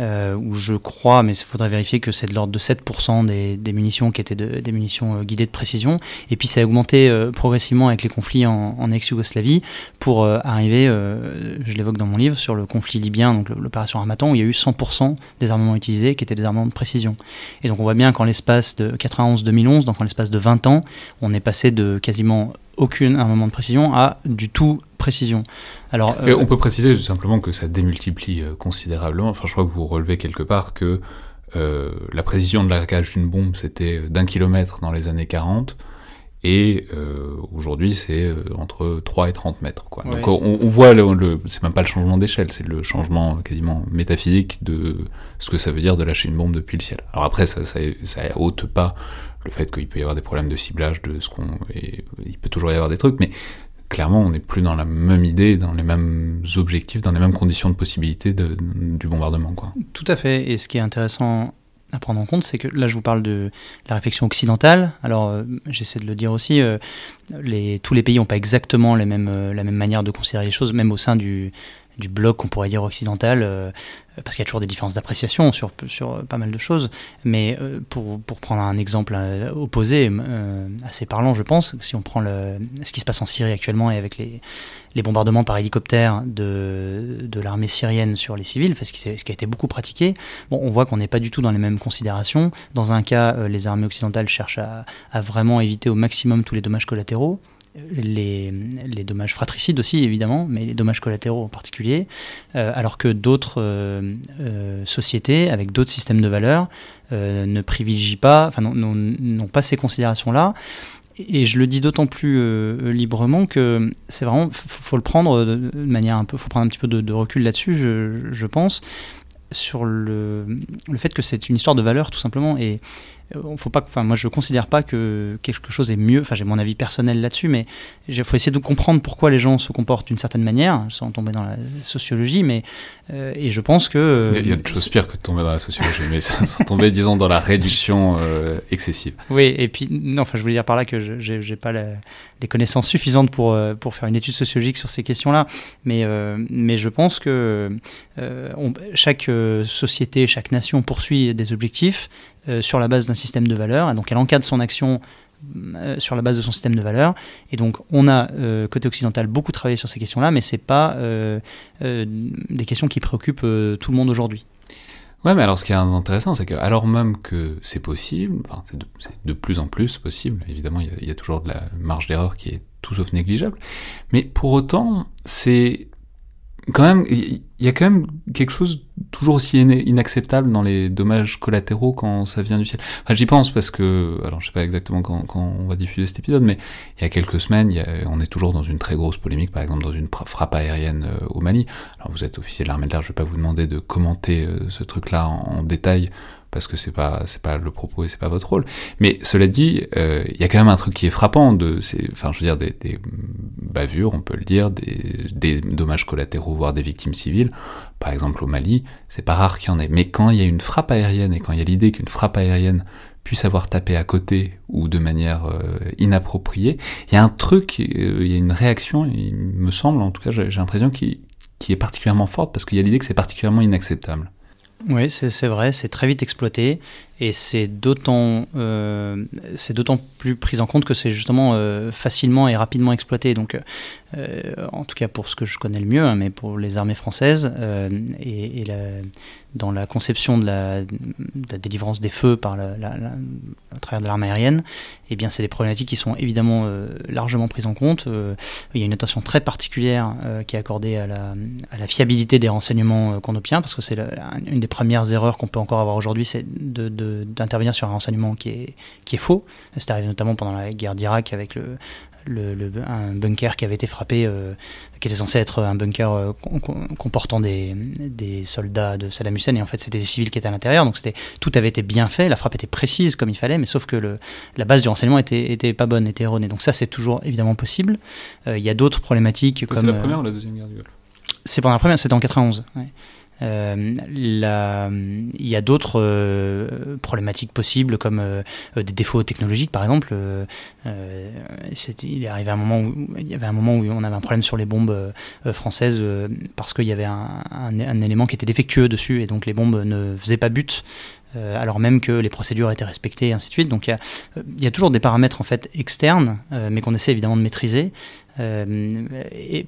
Euh, où je crois, mais il faudrait vérifier que c'est de l'ordre de 7% des, munitions qui étaient des munitions guidées de précision. Et puis ça a augmenté progressivement avec les conflits en, en ex-Yougoslavie pour arriver, je l'évoque dans mon livre, sur le conflit libyen, donc l'opération Armatan, où il y a eu 100% des armements utilisés qui étaient des armements de précision. Et donc on voit bien qu'en l'espace de 91-2011, donc en l'espace de 20 ans, on est passé de quasiment aucun armement de précision à du tout précision. Alors, euh, on peut préciser tout simplement que ça démultiplie euh, considérablement. Enfin, je crois que vous relevez quelque part que euh, la précision de largage d'une bombe, c'était d'un kilomètre dans les années 40. Et aujourd'hui, c'est entre 3 et 30 mètres. Quoi. Donc on, voit, le, le c'est même pas le changement d'échelle, c'est le changement quasiment métaphysique de ce que ça veut dire de lâcher une bombe depuis le ciel. Alors après, ça, ça, ça ôte pas le fait qu'il peut y avoir des problèmes de ciblage, de ce qu'on, il peut toujours y avoir des trucs, mais clairement, on n'est plus dans la même idée, dans les mêmes objectifs, dans les mêmes conditions de possibilité du bombardement. Quoi. Tout à fait. Et ce qui est intéressant à prendre en compte, c'est que là, je vous parle de la réflexion occidentale. Alors, euh, j'essaie de le dire aussi, euh, les, tous les pays n'ont pas exactement euh, la même manière de considérer les choses, même au sein du, du bloc, qu'on pourrait dire occidental, euh, parce qu'il y a toujours des différences d'appréciation sur, sur pas mal de choses. Mais euh, pour, pour, prendre un exemple euh, opposé, assez parlant, je pense, si on prend le, ce qui se passe en Syrie actuellement et avec les, les bombardements par hélicoptère de, de l'armée syrienne sur les civils, ce qui, ce qui a été beaucoup pratiqué, bon, on voit qu'on n'est pas du tout dans les mêmes considérations. Dans un cas, les armées occidentales cherchent à, à vraiment éviter au maximum tous les dommages collatéraux les, dommages fratricides aussi, évidemment, mais les dommages collatéraux en particulier, euh, alors que d'autres euh, euh, sociétés, avec d'autres systèmes de valeurs, ne privilégient pas, enfin, n'ont pas ces considérations-là. Et je le dis d'autant plus librement que c'est vraiment, faut, faut, le prendre de, manière un peu, faut prendre un petit peu de, recul là-dessus, je, pense, sur le, le fait que c'est une histoire de valeurs tout simplement. Et, faut pas, enfin moi je considère pas que quelque chose est mieux. Enfin j'ai mon avis personnel là-dessus, mais il faut essayer de comprendre pourquoi les gens se comportent d'une certaine manière, sans tomber dans la sociologie. Mais euh, et je pense que il y a, de choses pires que de tomber dans la sociologie, mais sans tomber disons dans la réduction euh, excessive. Oui, et puis non, enfin je voulais dire par là que je j'ai pas les connaissances suffisantes pour pour faire une étude sociologique sur ces questions-là, mais mais je pense que chaque société, chaque nation poursuit des objectifs euh, sur la base d'un système de valeurs. Et donc elle encadre son action euh, sur la base de son système de valeurs. Et donc, on a, euh, côté occidental, beaucoup travaillé sur ces questions-là, mais ce n'est pas des questions qui préoccupent tout le monde aujourd'hui. Ouais, mais alors ce qui est intéressant, c'est que alors même que c'est possible, enfin, c'est de, plus en plus possible, évidemment, il y, y, a toujours de la marge d'erreur qui est tout sauf négligeable, mais pour autant, c'est quand même, il y a quand même quelque chose toujours aussi inacceptable dans les dommages collatéraux quand ça vient du ciel. Enfin, j'y pense parce que, alors je sais pas exactement quand, on va diffuser cet épisode, mais il y a quelques semaines, on est toujours dans une très grosse polémique, par exemple dans une frappe aérienne euh, au Mali. Alors vous êtes officier de l'armée de l'air, je vais pas vous demander de commenter euh, ce truc-là en, détail parce que c'est pas c'est pas le propos et c'est pas votre rôle. Mais cela dit, euh, il y a quand même un truc qui est frappant de enfin je veux dire des, des, bavures, on peut le dire, des, des dommages collatéraux voire des victimes civiles. Par exemple au Mali, c'est pas rare qu'il y en ait. Mais quand il y a une frappe aérienne et quand il y a l'idée qu'une frappe aérienne puisse avoir tapé à côté ou de manière euh, inappropriée, il y a un truc, euh, il y a une réaction, il me semble, en tout cas j'ai l'impression, qui, qui est particulièrement forte parce qu'il y a l'idée que c'est particulièrement inacceptable. Oui, c'est vrai, c'est très vite exploité et c'est d'autant euh, plus pris en compte que c'est justement euh, facilement et rapidement exploité. Donc, euh, en tout cas pour ce que je connais le mieux, hein, mais pour les armées françaises et la, dans la conception de la, délivrance des feux par la, à travers de l'arme aérienne, eh bien c'est des problématiques qui sont évidemment largement prises en compte. il y a une attention très particulière qui est accordée à la, fiabilité des renseignements qu'on obtient, parce que c'est une des premières erreurs qu'on peut encore avoir aujourd'hui, c'est d'intervenir sur un renseignement qui est, qui est faux. C'est arrivé notamment pendant la guerre d'Irak avec le, le, un bunker qui avait été frappé, euh, qui était censé être un bunker euh, comportant des, des, soldats de Saddam Hussein, et en fait c'était des civils qui étaient à l'intérieur, donc c'était, tout avait été bien fait, la frappe était précise comme il fallait, mais sauf que le, la base du renseignement était, était pas bonne, était erronée. Donc ça c'est toujours évidemment possible. Euh, il y a d'autres problématiques comme... C'est la première ou la deuxième guerre du Golfe? C'est pendant la première, c'était en 91. Euh, il y a d'autres euh, problématiques possibles comme euh, des défauts technologiques par exemple. il est arrivé un moment où il y avait un moment où on avait un problème sur les bombes françaises parce qu'il y avait un, élément qui était défectueux dessus et donc les bombes ne faisaient pas but. alors même que les procédures étaient respectées et ainsi de suite. Donc il y, y a, toujours des paramètres en fait externes, mais qu'on essaie évidemment de maîtriser. Euh, et,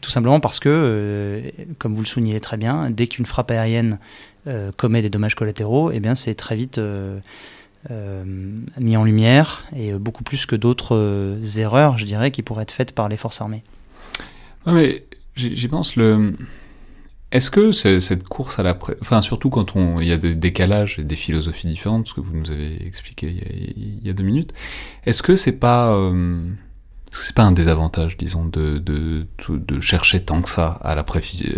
tout simplement parce que, euh, comme vous le soulignez très bien, dès qu'une frappe aérienne euh, commet des dommages collatéraux, eh bien c'est très vite mis en lumière et beaucoup plus que d'autres erreurs, je dirais, qui pourraient être faites par les forces armées. Ouais, mais j'y pense le. Est-ce que cette course à la, enfin surtout quand on, il y a des décalages et des philosophies différentes, ce que vous nous avez expliqué il y a, deux minutes, est-ce que c'est pas c'est pas un désavantage, disons, de, de, de, chercher tant que ça à la,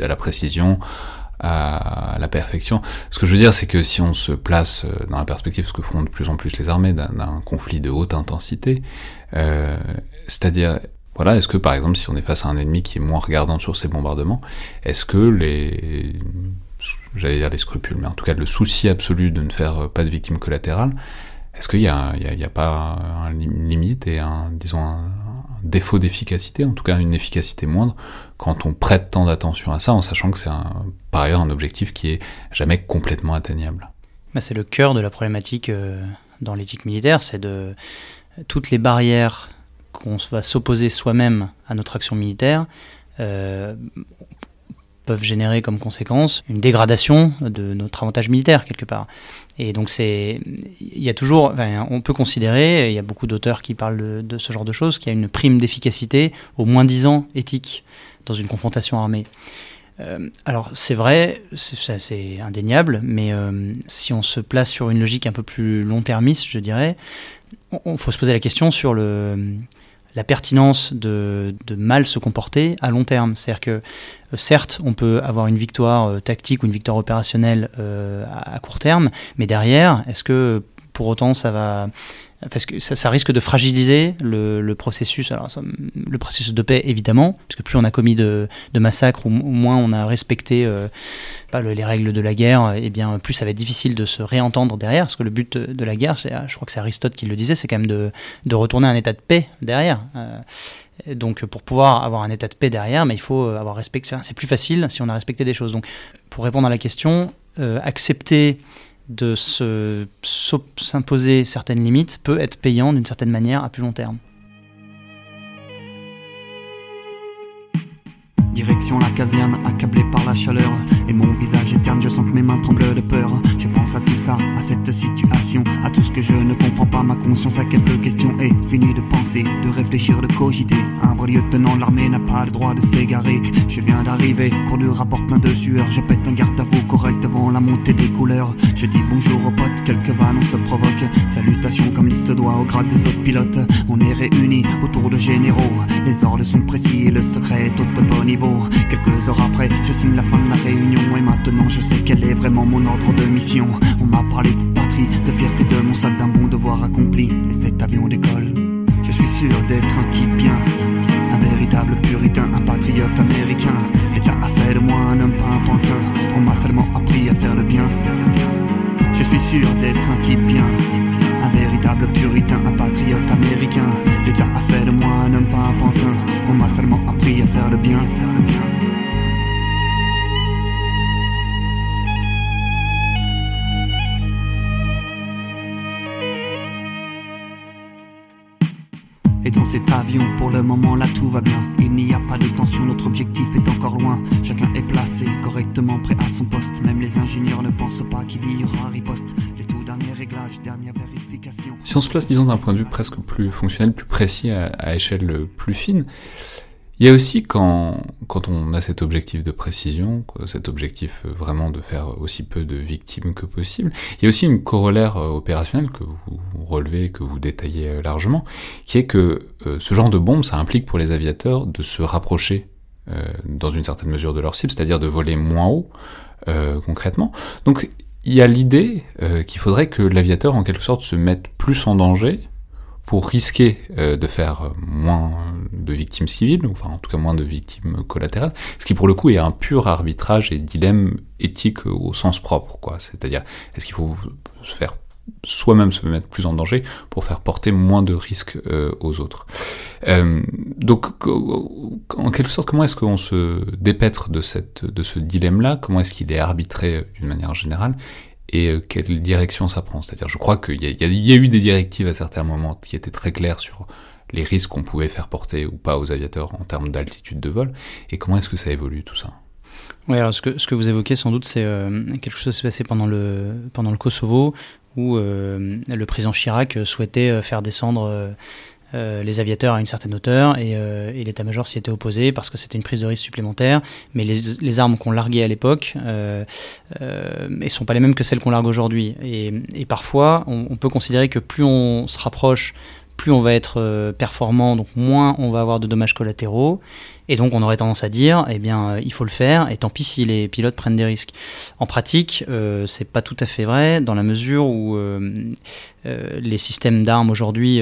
à la précision, à la perfection. Ce que je veux dire, c'est que si on se place euh, dans la perspective, ce que font de plus en plus les armées, d'un conflit de haute intensité, euh, c'est-à-dire, voilà, est-ce que par exemple, si on est face à un ennemi qui est moins regardant sur ses bombardements, est-ce que les, j'allais dire les scrupules, mais en tout cas le souci absolu de ne faire pas de victimes collatérales, est-ce qu'il y a, y a, pas une limite et un, disons, un, défaut d'efficacité, en tout cas une efficacité moindre, quand on prête tant d'attention à ça, en sachant que c'est par ailleurs un objectif qui est jamais complètement atteignable. Bah, c'est le cœur de la problématique euh, dans l'éthique militaire, c'est de toutes les barrières qu'on va s'opposer soi-même à notre action militaire. Euh, peuvent générer comme conséquence une dégradation de notre avantage militaire quelque part. Et donc c'est, il y a toujours, on peut considérer, il y a beaucoup d'auteurs qui parlent de, ce genre de choses, qu'il y a une prime d'efficacité au moins 10 ans éthique dans une confrontation armée. Euh, alors c'est vrai, c'est indéniable, mais euh, si on se place sur une logique un peu plus long-termiste, je dirais, il faut se poser la question sur le, la pertinence de, mal se comporter à long terme. C'est-à-dire que, euh, certes, on peut avoir une victoire euh, tactique ou une victoire opérationnelle euh, à, court terme, mais derrière, est-ce que pour autant ça va parce que ça, risque de fragiliser le, processus, alors, le processus de paix évidemment, puisque plus on a commis de, massacres ou, moins on a respecté euh, les règles de la guerre, et bien plus ça va être difficile de se réentendre derrière, parce que le but de la guerre, je crois que c'est Aristote qui le disait, c'est quand même de, retourner à un état de paix derrière. Euh, donc pour pouvoir avoir un état de paix derrière, mais il faut avoir respecté. C'est plus facile si on a respecté des choses. Donc pour répondre à la question, euh, accepter de s'imposer certaines limites peut être payant d'une certaine manière à plus long terme. Direction la caserne, accablé par la chaleur. Et mon visage éterne, je sens que mes mains tremblent de peur. Je pense à tout ça, à cette situation, à tout ce que je ne comprends pas. Ma conscience a quelques questions et fini de penser, de réfléchir, de cogiter. Un vrai lieutenant de l'armée n'a pas le droit de s'égarer. Je viens d'arriver, cours de rapport plein de sueur. Je pète un garde à vous correct devant la montée des couleurs. Je dis bonjour aux potes, quelques vannes se provoque. Salutations comme il se doit au grade des autres pilotes. On est réunis autour de généraux. Les ordres sont précis, le secret est au bon niveau. Quelques heures après, je signe la fin de la réunion et maintenant je sais quel est vraiment mon ordre de mission. On m'a parlé de patrie, de fierté de mon sac d'un bon devoir accompli et cet avion décolle. Je suis sûr d'être un type bien, un véritable puritain, un patriote américain. L'État a fait de moi un homme, pas un pantin. On m'a seulement appris à faire le bien. Je suis sûr d'être un type bien, véritable puritain, un patriote américain. L'État a fait de moi un homme, pas pantin. On m'a seulement appris à faire. Faire le bien. Cet avion, pour le moment là tout va bien. Il n'y a pas de tension, notre objectif est encore loin. Chacun est placé correctement prêt à son poste. Même les ingénieurs ne pensent pas qu'il y aura riposte. Les tout derniers réglages, dernière vérification. Si on se place, disons, d'un point de vue presque plus fonctionnel, plus précis, à, à échelle plus fine, il y a aussi quand, on a cet objectif de précision, cet objectif euh, vraiment de faire aussi peu de victimes que possible, il y a aussi une corollaire euh, opérationnelle que vous relevez, que vous détaillez euh, largement, qui est que ce genre de bombe, ça implique pour les aviateurs de se rapprocher dans une certaine mesure de leur cible, c'est-à-dire de voler moins haut concrètement. Donc il y a l'idée qu'il faudrait que l'aviateur en quelque sorte se mette plus en danger pour risquer euh, de faire moins de victimes civiles, enfin en tout cas moins de victimes collatérales, ce qui pour le coup est un pur arbitrage et dilemme éthique au sens propre, quoi. C'est-à-dire, est-ce qu'il faut se faire soi-même se mettre plus en danger pour faire porter moins de risques euh, aux autres? Euh, donc, en quelque sorte, comment est-ce qu'on se dépêtre de ce dilemme-là? Comment est-ce qu'il est arbitré d'une manière générale? Et euh, quelle direction ça prend. C'est-à-dire, je crois qu'il y, a eu des directives à certains moments qui étaient très claires sur les risques qu'on pouvait faire porter ou pas aux aviateurs en termes d'altitude de vol, et comment est-ce que ça évolue tout ça? Oui, alors ce que, vous évoquez sans doute, c'est quelque chose qui s'est passé pendant le, Kosovo, où euh, le président Chirac souhaitait euh, faire descendre euh, les aviateurs à une certaine hauteur et, l'état-major s'y était opposé parce que c'était une prise de risque supplémentaire. Mais les, armes qu'on larguait à l'époque ne sont pas les mêmes que celles qu'on largue aujourd'hui. Et, parfois, on, peut considérer que plus on se rapproche, plus on va être performant, donc moins on va avoir de dommages collatéraux. Et donc on aurait tendance à dire, eh bien, euh, il faut le faire, et tant pis si les pilotes prennent des risques. En pratique, euh, c'est pas tout à fait vrai, dans la mesure où euh, les systèmes d'armes aujourd'hui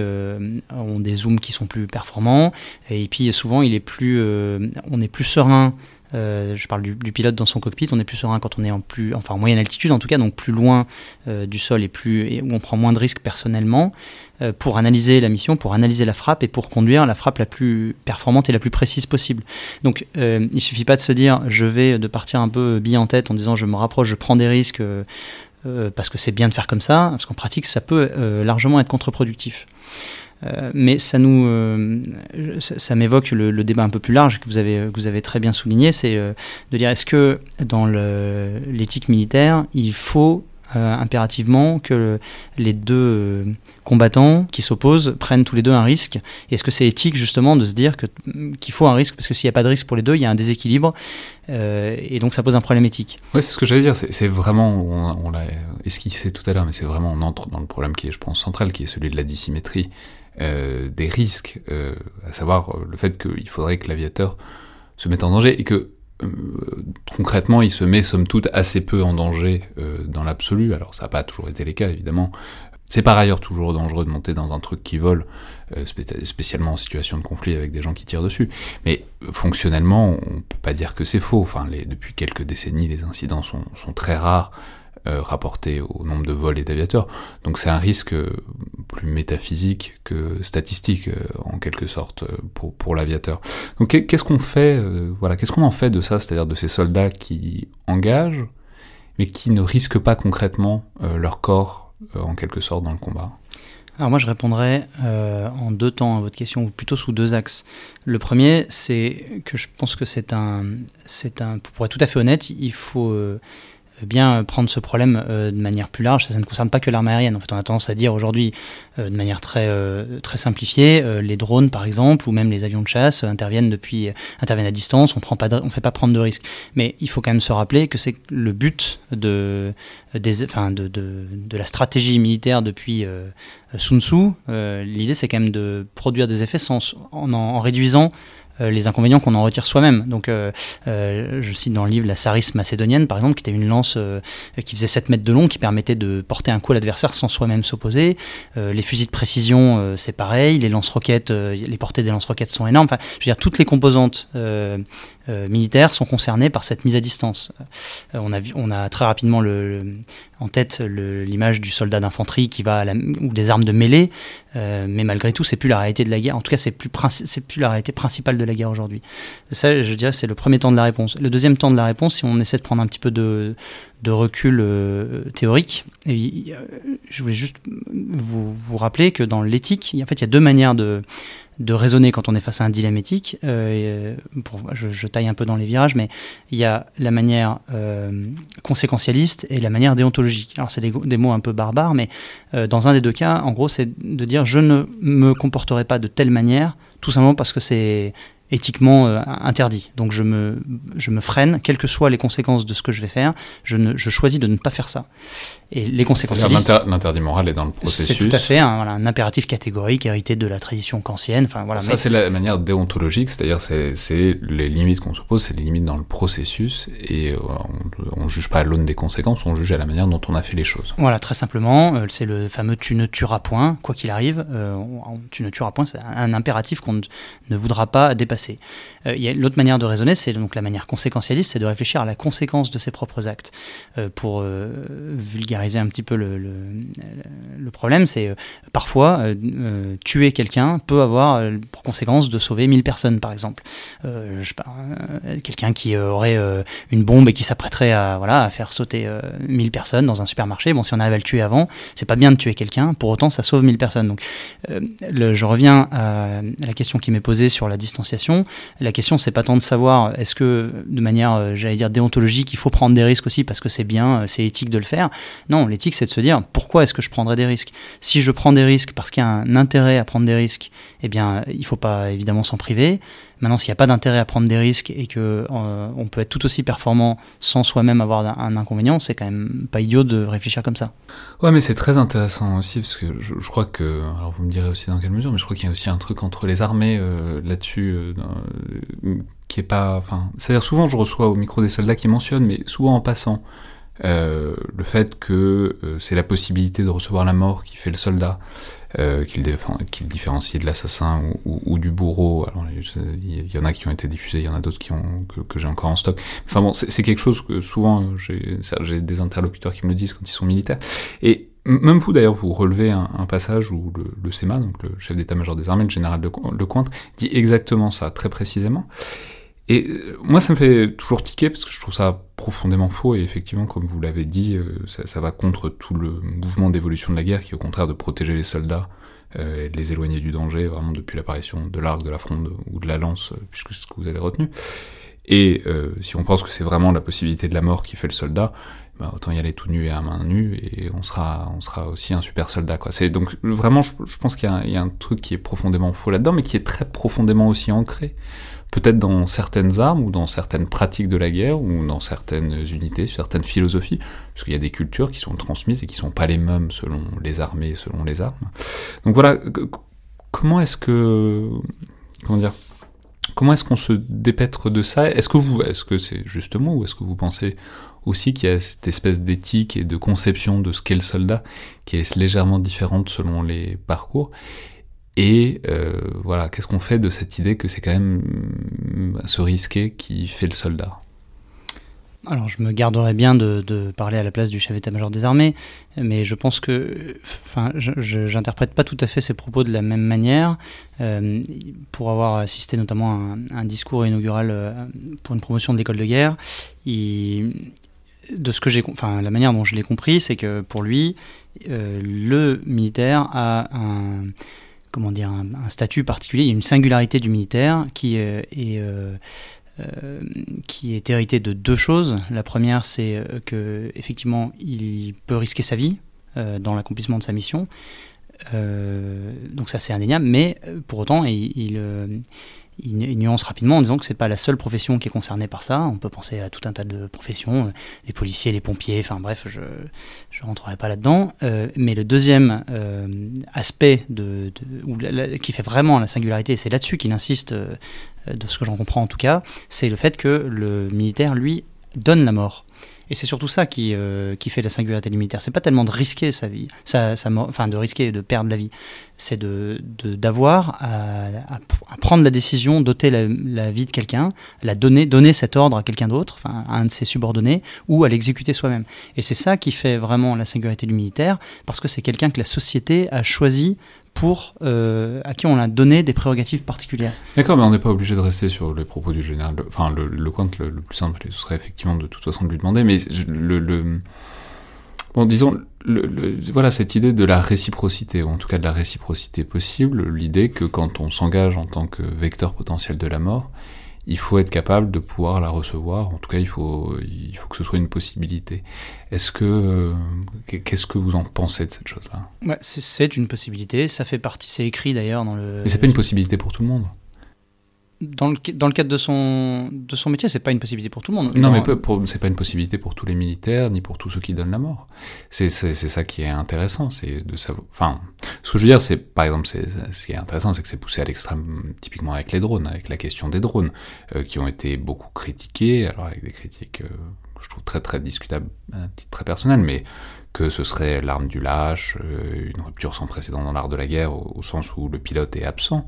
ont des zooms qui sont plus performants, et puis souvent il est plus, on est plus serein euh, je parle du, pilote dans son cockpit, on est plus serein quand on est en plus, enfin en moyenne altitude en tout cas, donc plus loin euh, du sol et plus où on prend moins de risques personnellement euh, pour analyser la mission, pour analyser la frappe et pour conduire la frappe la plus performante et la plus précise possible. Donc il suffit pas de se dire je vais de partir un peu bille en tête en disant je me rapproche, je prends des risques parce que c'est bien de faire comme ça, parce qu'en pratique ça peut largement être contre-productif. Euh, mais ça nous, euh, ça, m'évoque le, débat un peu plus large que vous avez, vous avez très bien souligné, c'est euh, de dire est-ce que dans l'éthique militaire, il faut impérativement que les deux combattants qui s'opposent prennent tous les deux un risque? Est-ce que c'est éthique justement de se dire qu'il faut un risque? Parce que s'il n'y a pas de risque pour les deux, il y a un déséquilibre et donc ça pose un problème éthique. Oui, c'est ce que j'allais dire. C'est vraiment, on l'a esquissé tout à l'heure, mais c'est vraiment, on entre dans le problème qui est, je pense, central, qui est celui de la dissymétrie euh, des risques, euh, à savoir euh, le fait qu'il faudrait que l'aviateur se mette en danger et que concrètement il se met somme toute assez peu en danger dans l'absolu. Alors ça n'a pas toujours été le cas évidemment. C'est par ailleurs toujours dangereux de monter dans un truc qui vole, spécialement en situation de conflit avec des gens qui tirent dessus. Mais fonctionnellement, on peut pas dire que c'est faux. Depuis quelques décennies, les incidents sont très rares. Euh, rapporté au nombre de vols et d'aviateurs. Donc c'est un risque euh, plus métaphysique que statistique euh, en quelque sorte pour, pour l'aviateur. Donc qu'est-ce qu'on fait Voilà, qu'est-ce qu'on en fait de ça C'est-à-dire de ces soldats qui engagent mais qui ne risquent pas concrètement leur corps en quelque sorte dans le combat? Alors moi je répondrai en deux temps à votre question, ou plutôt sous deux axes. Le premier, c'est que je pense que c'est un, c'est un, pour être tout à fait honnête, il faut, bien prendre ce problème euh, de manière plus large. Ça, ne concerne pas que l'arme aérienne. En fait, on a tendance à dire aujourd'hui, euh, de manière très, euh, très simplifiée, les drones, par exemple, ou même les avions de chasse interviennent depuis, interviennent à distance. On on fait pas prendre de risques. Mais il faut quand même se rappeler que c'est le but de, des, enfin, de, de, de, la stratégie militaire depuis Sun Tzu. L'idée, c'est quand même de produire des effets sans, en, en réduisant euh, les inconvénients qu'on en retire soi-même. Donc, euh, euh, je cite dans le livre la Saris macédonienne, par exemple, qui était une lance qui faisait 7 mètres de long, qui permettait de porter un coup à l'adversaire sans soi-même s'opposer. les fusils de précision, c'est pareil. Les lance-roquettes, les portées des lance-roquettes sont énormes. Enfin, je veux dire, toutes les composantes militaires sont concernées par cette mise à distance. on, a vu, on a très rapidement en tête l'image du soldat d'infanterie qui va à la, ou des armes de mêlée, mais malgré tout, c'est plus la réalité de la guerre. En tout cas, c'est plus, plus la réalité principale de la guerre aujourd'hui. Ça, je dirais, c'est le premier temps de la réponse. Le deuxième temps de la réponse, si on essaie de prendre un petit peu de, recul euh, théorique, euh, je voulais juste vous, vous rappeler que dans l'éthique, en fait, il y a deux manières de, de raisonner quand on est face à un dilemme éthique. Euh, je, taille un peu dans les virages, mais il y a la manière conséquentialiste et la manière déontologique. Alors c'est des, mots un peu barbares, mais dans un des deux cas, en gros, c'est de dire je ne me comporterai pas de telle manière, tout simplement parce que c'est éthiquement euh, interdit. Donc je me, je me freine, quelles que soient les conséquences de ce que je vais faire, je, ne, je choisis de ne pas faire ça. Et les conséquences. L'interdit moral est dans le processus. C'est tout à fait un, voilà, un, impératif catégorique hérité de la tradition kantienne. Enfin, voilà, ça, c'est la manière déontologique, c'est-à-dire c'est les limites qu'on se pose, c'est les limites dans le processus, et euh, on juge pas à l'aune des conséquences, on juge à la manière dont on a fait les choses. Voilà, très simplement, euh, c'est le fameux tu ne tueras point, quoi qu'il arrive. Euh, tu ne tueras point, c'est un impératif qu'on ne, voudra pas dépasser. Euh, l'autre manière de raisonner, c'est donc la manière conséquentialiste, c'est de réfléchir à la conséquence de ses propres actes. pour vulgariser un petit peu le, problème, c'est parfois tuer quelqu'un peut avoir pour conséquence de sauver 1000 personnes, par exemple. quelqu'un qui aurait une bombe et qui s'apprêterait à, faire sauter 1000 personnes dans un supermarché. Bon, si on arrive à le tuer avant, c'est pas bien de tuer quelqu'un, pour autant ça sauve 1000 personnes. Donc euh, je reviens à la question qui m'est posée sur la distanciation. La question c'est pas tant de savoir est-ce que de manière, euh, j'allais dire déontologique, il faut prendre des risques aussi parce que c'est bien, euh, c'est éthique de le faire. Non, l'éthique c'est de se dire pourquoi est-ce que je prendrais des risques? Si je prends des risques parce qu'il y a un intérêt à prendre des risques, eh bien il faut pas évidemment s'en priver. Maintenant, s'il n'y a pas d'intérêt à prendre des risques et que on peut être tout aussi performant sans soi-même avoir un inconvénient, c'est quand même pas idiot de réfléchir comme ça. Ouais, mais c'est très intéressant aussi parce que je, crois que, alors vous me direz aussi dans quelle mesure, mais je crois qu'il y a aussi un truc entre les armées euh, là-dessus euh, euh, qui est pas, enfin, c'est-à-dire souvent je reçois au micro des soldats qui mentionnent, mais souvent en passant. Le fait que c'est la possibilité de recevoir la mort qui fait le soldat, euh, qu'il qu différencie de l'assassin ou, du bourreau. Alors, il y en a qui ont été diffusés, il y en a d'autres que, j'ai encore en stock. Enfin bon, c'est quelque chose que souvent j'ai des interlocuteurs qui me le disent quand ils sont militaires. Et même vous d'ailleurs, vous relevez un, passage où le, le, SEMA, donc le chef d'état-major des armées, le général Lecointre, dit exactement ça, très précisément. Et euh, moi, ça me fait toujours tiquer parce que je trouve ça profondément faux. Et effectivement, comme vous l'avez dit, euh, ça, va contre tout le mouvement d'évolution de la guerre qui est au contraire de protéger les soldats euh, et de les éloigner du danger, vraiment depuis l'apparition de l'arc, de la fronde ou de la lance, puisque c'est ce que vous avez retenu. Et si on pense que c'est vraiment la possibilité de la mort qui fait le soldat, bah, autant y aller tout nu et à main nue et on sera, on sera aussi un super soldat. Donc vraiment, je, pense qu'il y, a un truc qui est profondément faux là-dedans, mais qui est très profondément aussi ancré peut-être dans certaines armes ou dans certaines pratiques de la guerre ou dans certaines unités, certaines philosophies, parce qu'il y a des cultures qui sont transmises et qui sont pas les mêmes selon les armées, selon les armes. Donc voilà, comment est-ce que, comment dire, comment est-ce qu'on se dépêtre de ça? Est-ce que vous, est-ce que c'est justement, ou est-ce que vous pensez aussi qu'il y a cette espèce d'éthique et de conception de ce qu'est le soldat qui est légèrement différente selon les parcours? Et euh, voilà, qu'est-ce qu'on fait de cette idée que c'est quand même mm, ce risqué qui fait le soldat? Alors, je me garderais bien de, parler à la place du chef d'état-major des armées, mais je pense que, enfin, je n'interprète pas tout à fait ces propos de la même manière. Euh, pour avoir assisté notamment à un, discours inaugural euh, pour une promotion de l'école de guerre, de ce que j'ai, enfin, la manière dont je l'ai compris, c'est que pour lui, le militaire a un comment dire, un, statut particulier, une singularité du militaire qui euh, est, euh, euh, qui est héritée de deux choses. La première, c'est que effectivement, il peut risquer sa vie dans l'accomplissement de sa mission. donc ça, c'est indéniable, mais pour autant, il, nuance rapidement en disant que c'est pas la seule profession qui est concernée par ça. On peut penser à tout un tas de professions, euh, les policiers, les pompiers, enfin bref, je ne rentrerai pas là-dedans. Euh, mais le deuxième euh, aspect de, qui fait vraiment la singularité, c'est là-dessus qu'il insiste, de ce que j'en comprends en tout cas, c'est le fait que le militaire, lui, donne la mort. Et c'est surtout ça qui, euh, qui fait la singularité du militaire. C'est pas tellement de risquer sa vie, sa, sa enfin de risquer de perdre la vie, c'est de d'avoir à, prendre la décision d'ôter la, la, vie de quelqu'un, la donner, donner cet ordre à quelqu'un d'autre, enfin à un de ses subordonnés, ou à l'exécuter soi-même. Et c'est ça qui fait vraiment la singularité du militaire, parce que c'est quelqu'un que la société a choisi pour euh, à qui on a donné des prérogatives particulières. D'accord, mais on n'est pas obligé de rester sur les propos du général. Enfin, le, le compte le, plus simple, ce serait effectivement de toute façon de lui demander, mais le, bon, disons, voilà cette idée de la réciprocité, ou en tout cas de la réciprocité possible, l'idée que quand on s'engage en tant que vecteur potentiel de la mort, il faut être capable de pouvoir la recevoir. En tout cas, il faut, il faut que ce soit une possibilité. Est-ce que, euh, qu'est-ce que vous en pensez de cette chose-là? Ouais, C'est une possibilité. Ça fait partie. C'est écrit d'ailleurs dans le. Mais c'est pas une possibilité pour tout le monde dans le, dans le cadre de son, de son métier, c'est pas une possibilité pour tout le monde. Non, mais c'est pas une possibilité pour tous les militaires, ni pour tous ceux qui donnent la mort. C'est ça qui est intéressant, c'est de savoir. Enfin, ce que je veux dire, c'est par exemple, ce qui est intéressant, c'est que c'est poussé à l'extrême, typiquement avec les drones, avec la question des drones, euh, qui ont été beaucoup critiqués, alors avec des critiques. Euh, je trouve très très discutable à titre très personnel, mais que ce serait l'arme du lâche, euh, une rupture sans précédent dans l'art de la guerre, au, sens où le pilote est absent.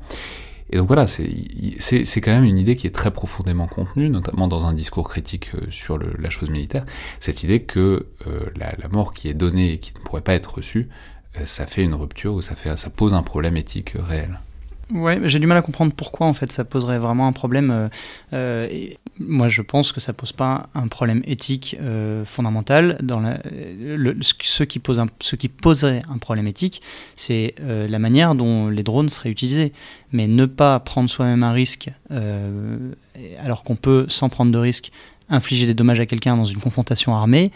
Et donc voilà, c'est quand même une idée qui est très profondément contenue, notamment dans un discours critique euh, sur la chose militaire, cette idée que euh, la, mort qui est donnée et qui ne pourrait pas être reçue, ça fait une rupture ou ça, fait, ça pose un problème éthique réel. Ouais, j'ai du mal à comprendre pourquoi en fait ça poserait vraiment un problème. Euh, euh, moi, je pense que ça pose pas un problème éthique euh, fondamental. Dans le, ce, qui pose un, ce qui poserait un problème éthique, c'est la manière dont les drones seraient utilisés. Mais ne pas prendre soi-même un risque, alors qu'on peut, sans prendre de risque, infliger des dommages à quelqu'un dans une confrontation armée,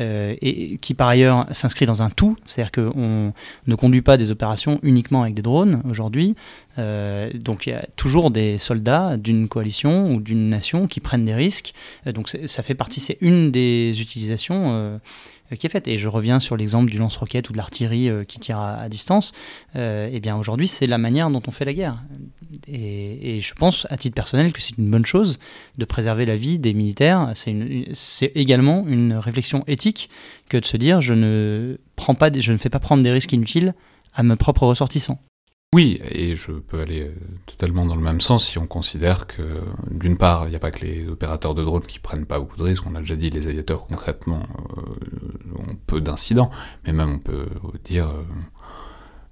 euh, et qui par ailleurs s'inscrit dans un tout, c'est-à-dire qu'on ne conduit pas des opérations uniquement avec des drones aujourd'hui. Euh, donc il y a toujours des soldats d'une coalition ou d'une nation qui prennent des risques. Euh, donc ça fait partie, c'est une des utilisations qui est faite. Et je reviens sur l'exemple du lance-roquette ou de l'artillerie euh, qui tire à, distance. Euh, eh bien aujourd'hui, c'est la manière dont on fait la guerre. Et, je pense, à titre personnel, que c'est une bonne chose de préserver la vie des militaires. C'est également une réflexion éthique que de se dire je ne, prends pas, je ne fais pas prendre des risques inutiles à mes propres ressortissants. Oui, et je peux aller euh, totalement dans le même sens si on considère que, d'une part, il n'y a pas que les opérateurs de drones qui prennent pas beaucoup de risques, on a déjà dit, les aviateurs concrètement euh, ont peu d'incidents, mais même on peut dire...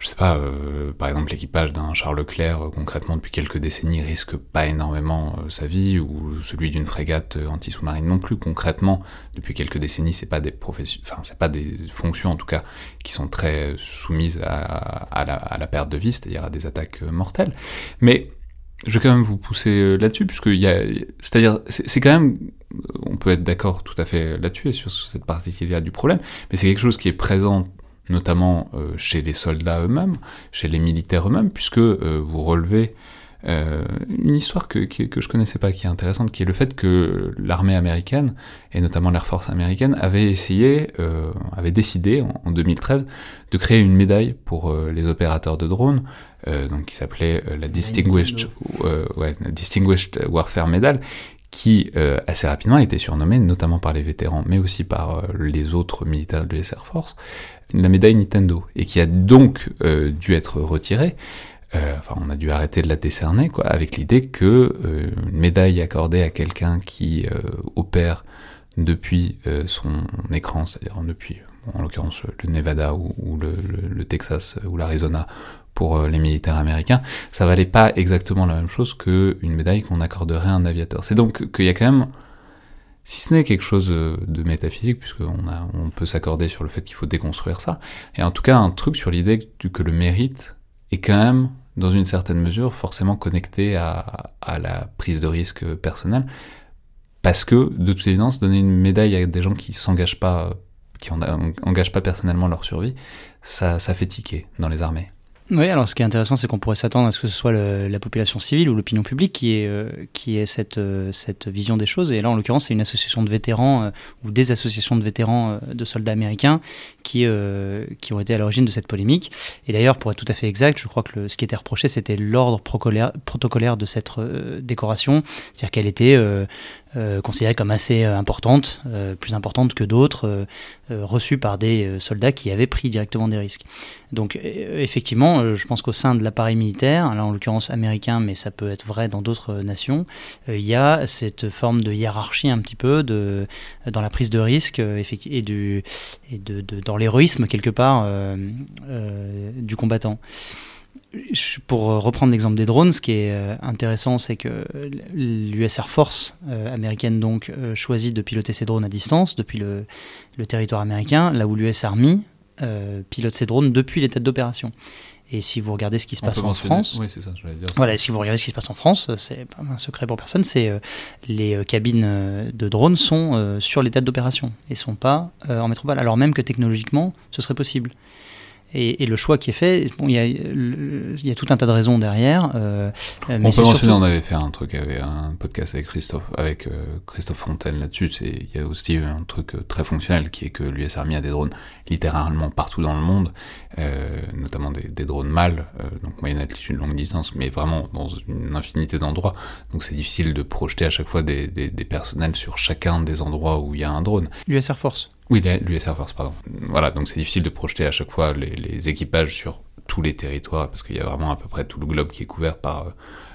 Euh, je sais pas, euh, par exemple l'équipage d'un Charles Leclerc, euh, concrètement depuis quelques décennies, risque pas énormément euh, sa vie, ou celui d'une frégate anti-sous-marine non plus. Concrètement, depuis quelques décennies, c'est pas des professions, enfin c'est pas des fonctions en tout cas qui sont très soumises à, la, perte de vie, c'est-à-dire à des attaques mortelles. Mais je vais quand même vous pousser là-dessus, puisque il y a, c'est-à-dire, c'est quand même, on peut être d'accord tout à fait là-dessus et sur cette partie-là du problème, mais c'est quelque chose qui est présent notamment euh, chez les soldats eux-mêmes, chez les militaires eux-mêmes, puisque euh, vous relevez euh, une histoire que, que, je connaissais pas, qui est intéressante, qui est le fait que l'armée américaine, et notamment l'Air Force américaine, avait essayé, avait décidé en, 2013 de créer une médaille pour les opérateurs de drones, donc qui s'appelait la Distinguished, ouais, Distinguished Warfare Medal, qui assez rapidement a été surnommée, notamment par les vétérans, mais aussi par les autres militaires de l'Air Force, la médaille Nintendo, et qui a donc euh, dû être retirée. Euh, enfin, on a dû arrêter de la décerner, quoi, avec l'idée que euh, une médaille accordée à quelqu'un qui opère depuis son écran, c'est-à-dire depuis, en l'occurrence, le Nevada ou, le, Texas ou l'Arizona pour les militaires américains, ça valait pas exactement la même chose qu'une médaille qu'on accorderait à un aviateur. C'est donc qu'il y a quand même si ce n'est quelque chose de métaphysique, puisqu'on on peut s'accorder sur le fait qu'il faut déconstruire ça, et en tout cas un truc sur l'idée que le mérite est quand même, dans une certaine mesure, forcément connecté à, la prise de risque personnelle, parce que, de toute évidence, donner une médaille à des gens qui s'engagent pas, qui engagent pas personnellement leur survie, ça, fait tiquer dans les armées. Oui, alors ce qui est intéressant, c'est qu'on pourrait s'attendre à ce que ce soit la population civile ou l'opinion publique qui ait, euh, qui ait cette, euh, cette vision des choses. Et là, en l'occurrence, c'est une association de vétérans euh, ou des associations de vétérans de soldats américains qui, qui ont été à l'origine de cette polémique. Et d'ailleurs, pour être tout à fait exact, je crois que ce qui était reproché, c'était l'ordre protocolaire de cette décoration, c'est-à-dire qu'elle était euh, considérée comme assez euh, importante, euh, plus importante que d'autres, reçues par des soldats qui avaient pris directement des risques. Donc effectivement, je pense qu'au sein de l'appareil militaire, là en l'occurrence américain, mais ça peut être vrai dans d'autres nations, il y a cette forme de hiérarchie un petit peu de, dans la prise de risque et, du, et de, dans l'héroïsme quelque part du combattant pour reprendre l'exemple des drones, ce qui est euh, intéressant, c'est que l'US Air Force euh, américaine donc euh, choisit de piloter ses drones à distance depuis le, territoire américain, là où l'US Army pilote ses drones depuis les têtes d'opération. Et si vous regardez ce qui se passe en France, voilà, si vous regardez ce qui se passe en France, c'est pas un secret pour personne, c'est les cabines de drones sont sur les têtes d'opération et sont pas en métropole, alors même que technologiquement ce serait possible. Et, le choix qui est fait, bon, il y, a, il y a tout un tas de raisons derrière. Euh, on peut mentionner, on avait fait un truc, avait un podcast avec Christophe, avec euh, Christophe Fontaine là-dessus. Il y a aussi un truc euh, très fonctionnel qui est que l'US Army a des drones littéralement partout dans le monde, notamment des, des, drones mâles, donc moyenne altitude, longue distance, mais vraiment dans une infinité d'endroits. Donc c'est difficile de projeter à chaque fois des, des, des personnels sur chacun des endroits où il y a un drone. L'US Air Force oui, l'US Air Force, pardon. Voilà, donc c'est difficile de projeter à chaque fois les, équipages sur tous les territoires, parce qu'il y a vraiment à peu près tout le globe qui est couvert par euh,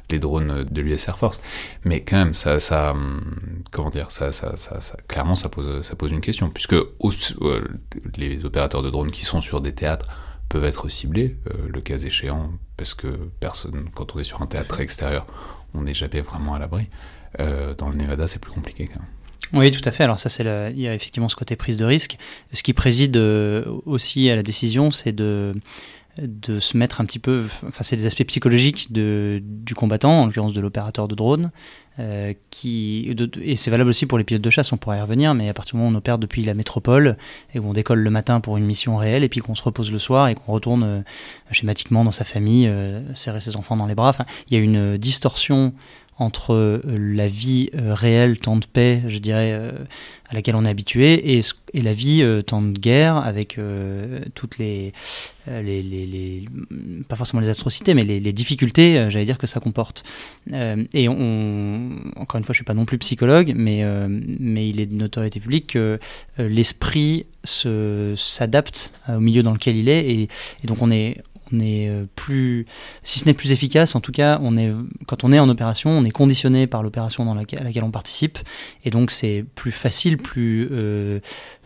les drones de l'US Air Force. Mais quand même, ça, ça hum, comment dire, ça, ça, ça, clairement, ça pose, ça pose une question, puisque euh, les opérateurs de drones qui sont sur des théâtres peuvent être ciblés, euh, le cas échéant, parce que personne, quand on est sur un théâtre extérieur, on n'est jamais vraiment à l'abri. dans le Nevada, c'est plus compliqué quand même. Oui, tout à fait. Alors ça, c'est il y a effectivement ce côté prise de risque. Ce qui préside euh, aussi à la décision, c'est de de se mettre un petit peu, enfin c'est des aspects psychologiques de, du combattant, en l'occurrence de l'opérateur de drone, euh, qui, et c'est valable aussi pour les pilotes de chasse, on pourrait y revenir, mais à partir du moment où on opère depuis la métropole, et où on décolle le matin pour une mission réelle, et puis qu'on se repose le soir, et qu'on retourne euh, schématiquement dans sa famille, serrer ses enfants dans les bras, il y a une distorsion entre euh, la vie euh, réelle, temps de paix, je dirais, euh, à laquelle on est habitué, et, la vie, temps de guerre, avec toutes les, pas forcément les atrocités, mais les, difficultés, j'allais dire, que ça comporte. et encore une fois, je suis pas non plus psychologue, mais, il est de notoriété publique que l'esprit s'adapte au milieu dans lequel il est, et donc on est on est euh, plus, si ce n'est plus efficace, en tout cas, on est, quand on est en opération, on est conditionné par l'opération dans laquelle, on participe, et donc c'est plus facile, plus, euh,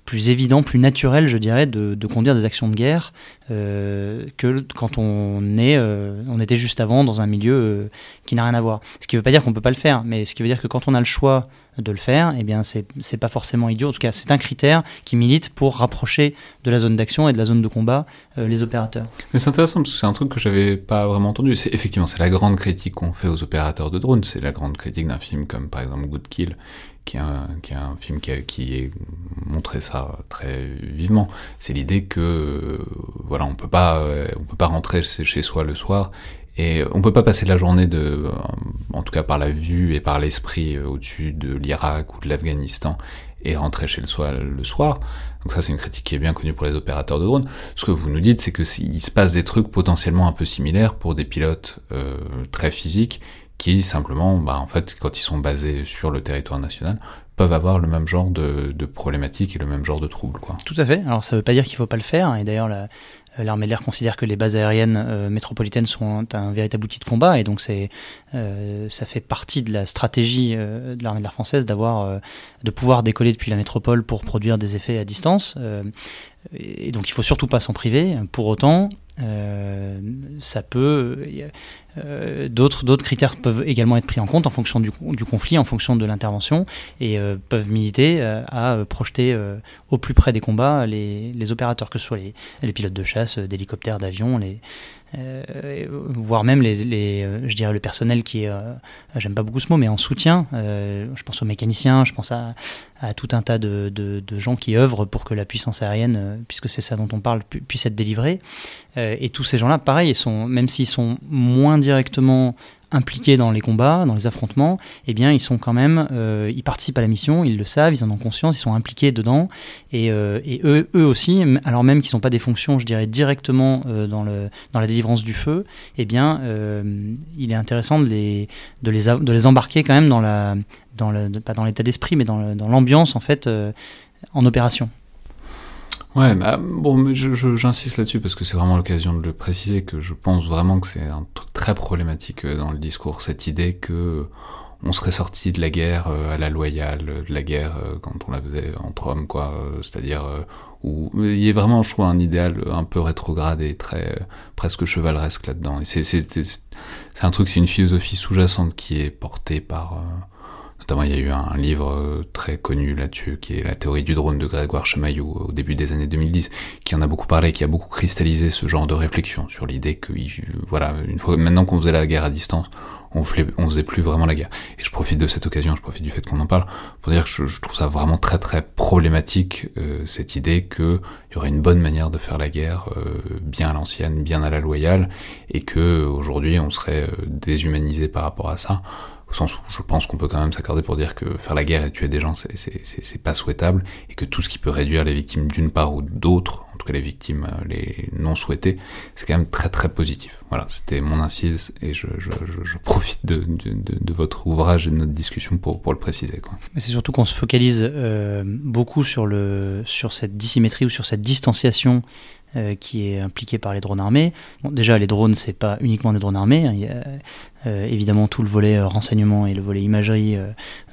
plus évident, plus naturel, je dirais, de, conduire des actions de guerre euh, que quand on, est, on était juste avant dans un milieu qui n'a rien à voir. Ce qui ne veut pas dire qu'on ne peut pas le faire, mais ce qui veut dire que quand on a le choix de le faire, eh bien c'est pas forcément idiot. En tout cas, c'est un critère qui milite pour rapprocher de la zone d'action et de la zone de combat euh, les opérateurs. Mais c'est intéressant parce que c'est un truc que j'avais pas vraiment entendu. C'est effectivement c'est la grande critique qu'on fait aux opérateurs de drones. C'est la grande critique d'un film comme par exemple Good Kill, qui est un, qui est un film qui a, qui montré ça très vivement. C'est l'idée que voilà on peut pas euh, on peut pas rentrer chez soi le soir et on peut pas passer la journée de, euh, en tout cas par la vue et par l'esprit euh, au-dessus de l'Irak ou de l'Afghanistan et rentrer chez le soir, le soir. Donc ça c'est une critique qui est bien connue pour les opérateurs de drones. Ce que vous nous dites c'est que s'il se passe des trucs potentiellement un peu similaires pour des pilotes euh, très physiques qui simplement, bah, en fait, quand ils sont basés sur le territoire national, peuvent avoir le même genre de, problématiques et le même genre de troubles. Tout à fait. Alors ça ne veut pas dire qu'il ne faut pas le faire. Et d'ailleurs, la, l'armée de l'air considère que les bases aériennes euh, métropolitaines sont un véritable outil de combat et donc euh, ça fait partie de la stratégie de l'armée de l'air française d'avoir de pouvoir décoller depuis la métropole pour produire des effets à distance et donc il faut surtout pas s'en priver. Pour autant, ça peut euh, d'autres, critères peuvent également être pris en compte en fonction du, conflit, en fonction de l'intervention, et euh, peuvent militer euh, à projeter au plus près des combats les, les opérateurs, que ce soit les, les pilotes de chasse, d'hélicoptères, d'avions, les, euh, voire même les, les, je dirais le personnel qui est, j'aime pas beaucoup ce mot, mais en soutien. je pense aux mécaniciens, je pense à, tout un tas de, de, gens qui œuvrent pour que la puissance aérienne, puisque c'est ça dont on parle, puisse être délivrée. et tous ces gens-là, pareil, sont, même s'ils sont moins directement impliqués dans les combats, dans les affrontements, eh bien ils sont quand même, euh, ils participent à la mission, ils le savent, ils en ont conscience, ils sont impliqués dedans, et, euh, eux, eux aussi, alors même qu'ils n'ont pas des fonctions, je dirais, directement euh, dans, le, dans la délivrance du feu, eh bien il est intéressant de les, de les, de les embarquer quand même dans la, dans le, pas dans l'état d'esprit, mais dans l'ambiance en fait en opération. Ouais, bah, bon, j'insiste là-dessus parce que c'est vraiment l'occasion de le préciser que je pense vraiment que c'est un truc très problématique euh, dans le discours, cette idée que on serait sorti de la guerre euh, à la loyale, de la guerre euh, quand on la faisait entre hommes, quoi. C'est-à-dire où il y a vraiment, je trouve, un idéal un peu rétrograde et très presque chevaleresque là-dedans. Et c'est un truc, c'est une philosophie sous-jacente qui est portée par il y a eu un livre euh, très connu là-dessus, qui est La théorie du drone de Grégoire Chamaillou au début des années 2010, qui en a beaucoup parlé, qui a beaucoup cristallisé ce genre de réflexion sur l'idée que, voilà, une fois, maintenant qu'on faisait la guerre à distance, on, on faisait plus vraiment la guerre. Et je profite de cette occasion, je profite du fait qu'on en parle, pour dire que je, trouve ça vraiment très très problématique, euh, cette idée qu'il y aurait une bonne manière de faire la guerre, euh, bien à l'ancienne, bien à la loyale, et que aujourd'hui on serait euh, déshumanisé par rapport à ça au sens où je pense qu'on peut quand même s'accorder pour dire que faire la guerre et tuer des gens, c'est pas souhaitable, et que tout ce qui peut réduire les victimes d'une part ou d'autre, en tout cas les victimes euh, les non souhaitées, c'est quand même très très positif. Voilà, c'était mon incise, et je, je, profite de, de, votre ouvrage et de notre discussion pour, pour le préciser. Mais c'est surtout qu'on se focalise euh, beaucoup sur, le, sur cette dissymétrie ou sur cette distanciation euh, qui est impliqué par les drones armés. Bon, déjà, les drones, c'est pas uniquement des drones armés. Hein. Il y a euh, évidemment tout le volet euh, renseignement et le volet imagerie,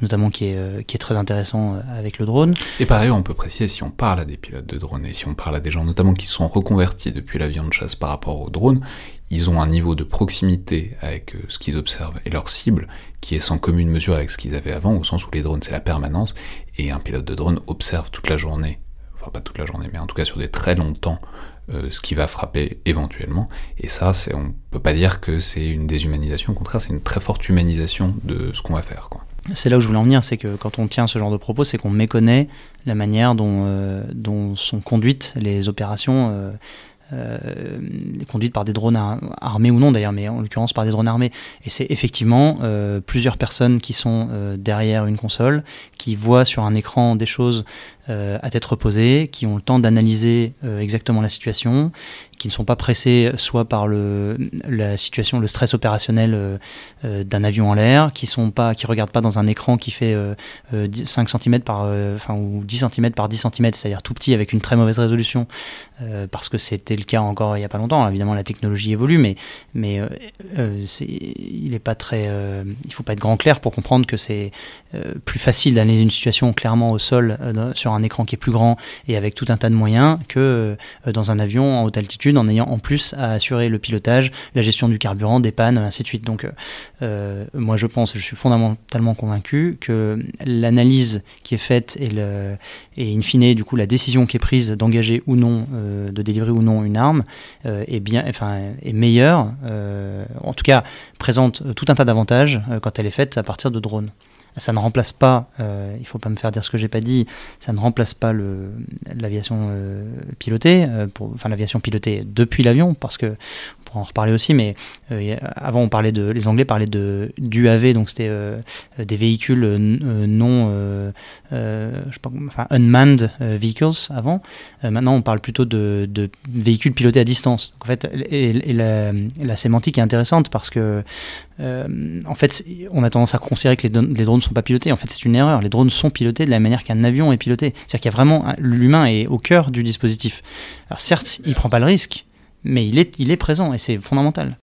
notamment qui est, qui est très intéressant avec le drone. Et par ailleurs, on peut préciser, si on parle à des pilotes de drones et si on parle à des gens notamment qui sont reconvertis depuis l'avion de chasse par rapport aux drones, ils ont un niveau de proximité avec ce qu'ils observent et leur cible qui est sans commune mesure avec ce qu'ils avaient avant, au sens où les drones c'est la permanence, et un pilote de drone observe toute la journée pas toute la journée, mais en tout cas sur des très longs temps, euh, ce qui va frapper éventuellement. Et ça, c'est, on peut pas dire que c'est une déshumanisation, au contraire, c'est une très forte humanisation de ce qu'on va faire. Quoi. C'est là où je voulais en venir, c'est que quand on tient ce genre de propos, c'est qu'on méconnaît la manière dont, euh, sont conduites les opérations. Euh, conduites par des drones armés ou non d'ailleurs, mais en l'occurrence par des drones armés. Et c'est effectivement plusieurs personnes qui sont derrière une console, qui voient sur un écran des choses à tête reposée, qui ont le temps d'analyser exactement la situation, qui ne sont pas pressés soit par le, la situation, le stress opérationnel euh, euh, d'un avion en l'air, qui sont pas, regardent pas dans un écran qui fait 5 euh, cm par, ou 10 cm par 10 cm, c'est-à-dire tout petit avec une très mauvaise résolution, parce que c'était le cas encore il y a pas longtemps. Évidemment, la technologie évolue, mais mais il est pas très, il faut pas être grand clair pour comprendre que c'est plus facile d'analyser une situation clairement au sol sur un écran qui est plus grand et avec tout un tas de moyens que dans un avion en haute altitude en ayant en plus à assurer le pilotage, la gestion du carburant, des pannes, ainsi de suite. Donc euh, euh, moi je pense, je suis fondamentalement convaincu que l'analyse qui est faite et, in fine du coup la décision qui est prise d'engager ou non, euh, de délivrer ou non une arme est bien, enfin est meilleure, en tout cas présente tout un tas d'avantages quand elle est faite à partir de drones ça ne remplace pas, euh, il faut pas me faire dire ce que j'ai pas dit, ça ne remplace pas l'aviation euh, pilotée, euh, enfin l'aviation pilotée depuis l'avion, parce que on pourra en reparler aussi, mais avant on parlait de, les Anglais parlaient de d'UAV, donc c'était des véhicules non, je sais pas, enfin unmanned vehicles avant. maintenant on parle plutôt de, véhicules pilotés à distance. En fait, la, sémantique est intéressante parce que en fait, on a tendance à considérer que les, les drones ne sont pas pilotés. En fait, c'est une erreur. Les drones sont pilotés de la manière qu'un avion est piloté. C'est-à-dire qu'il y a vraiment l'humain est au cœur du dispositif. Alors certes, il prend pas le risque, mais il est, il est présent et c'est fondamental.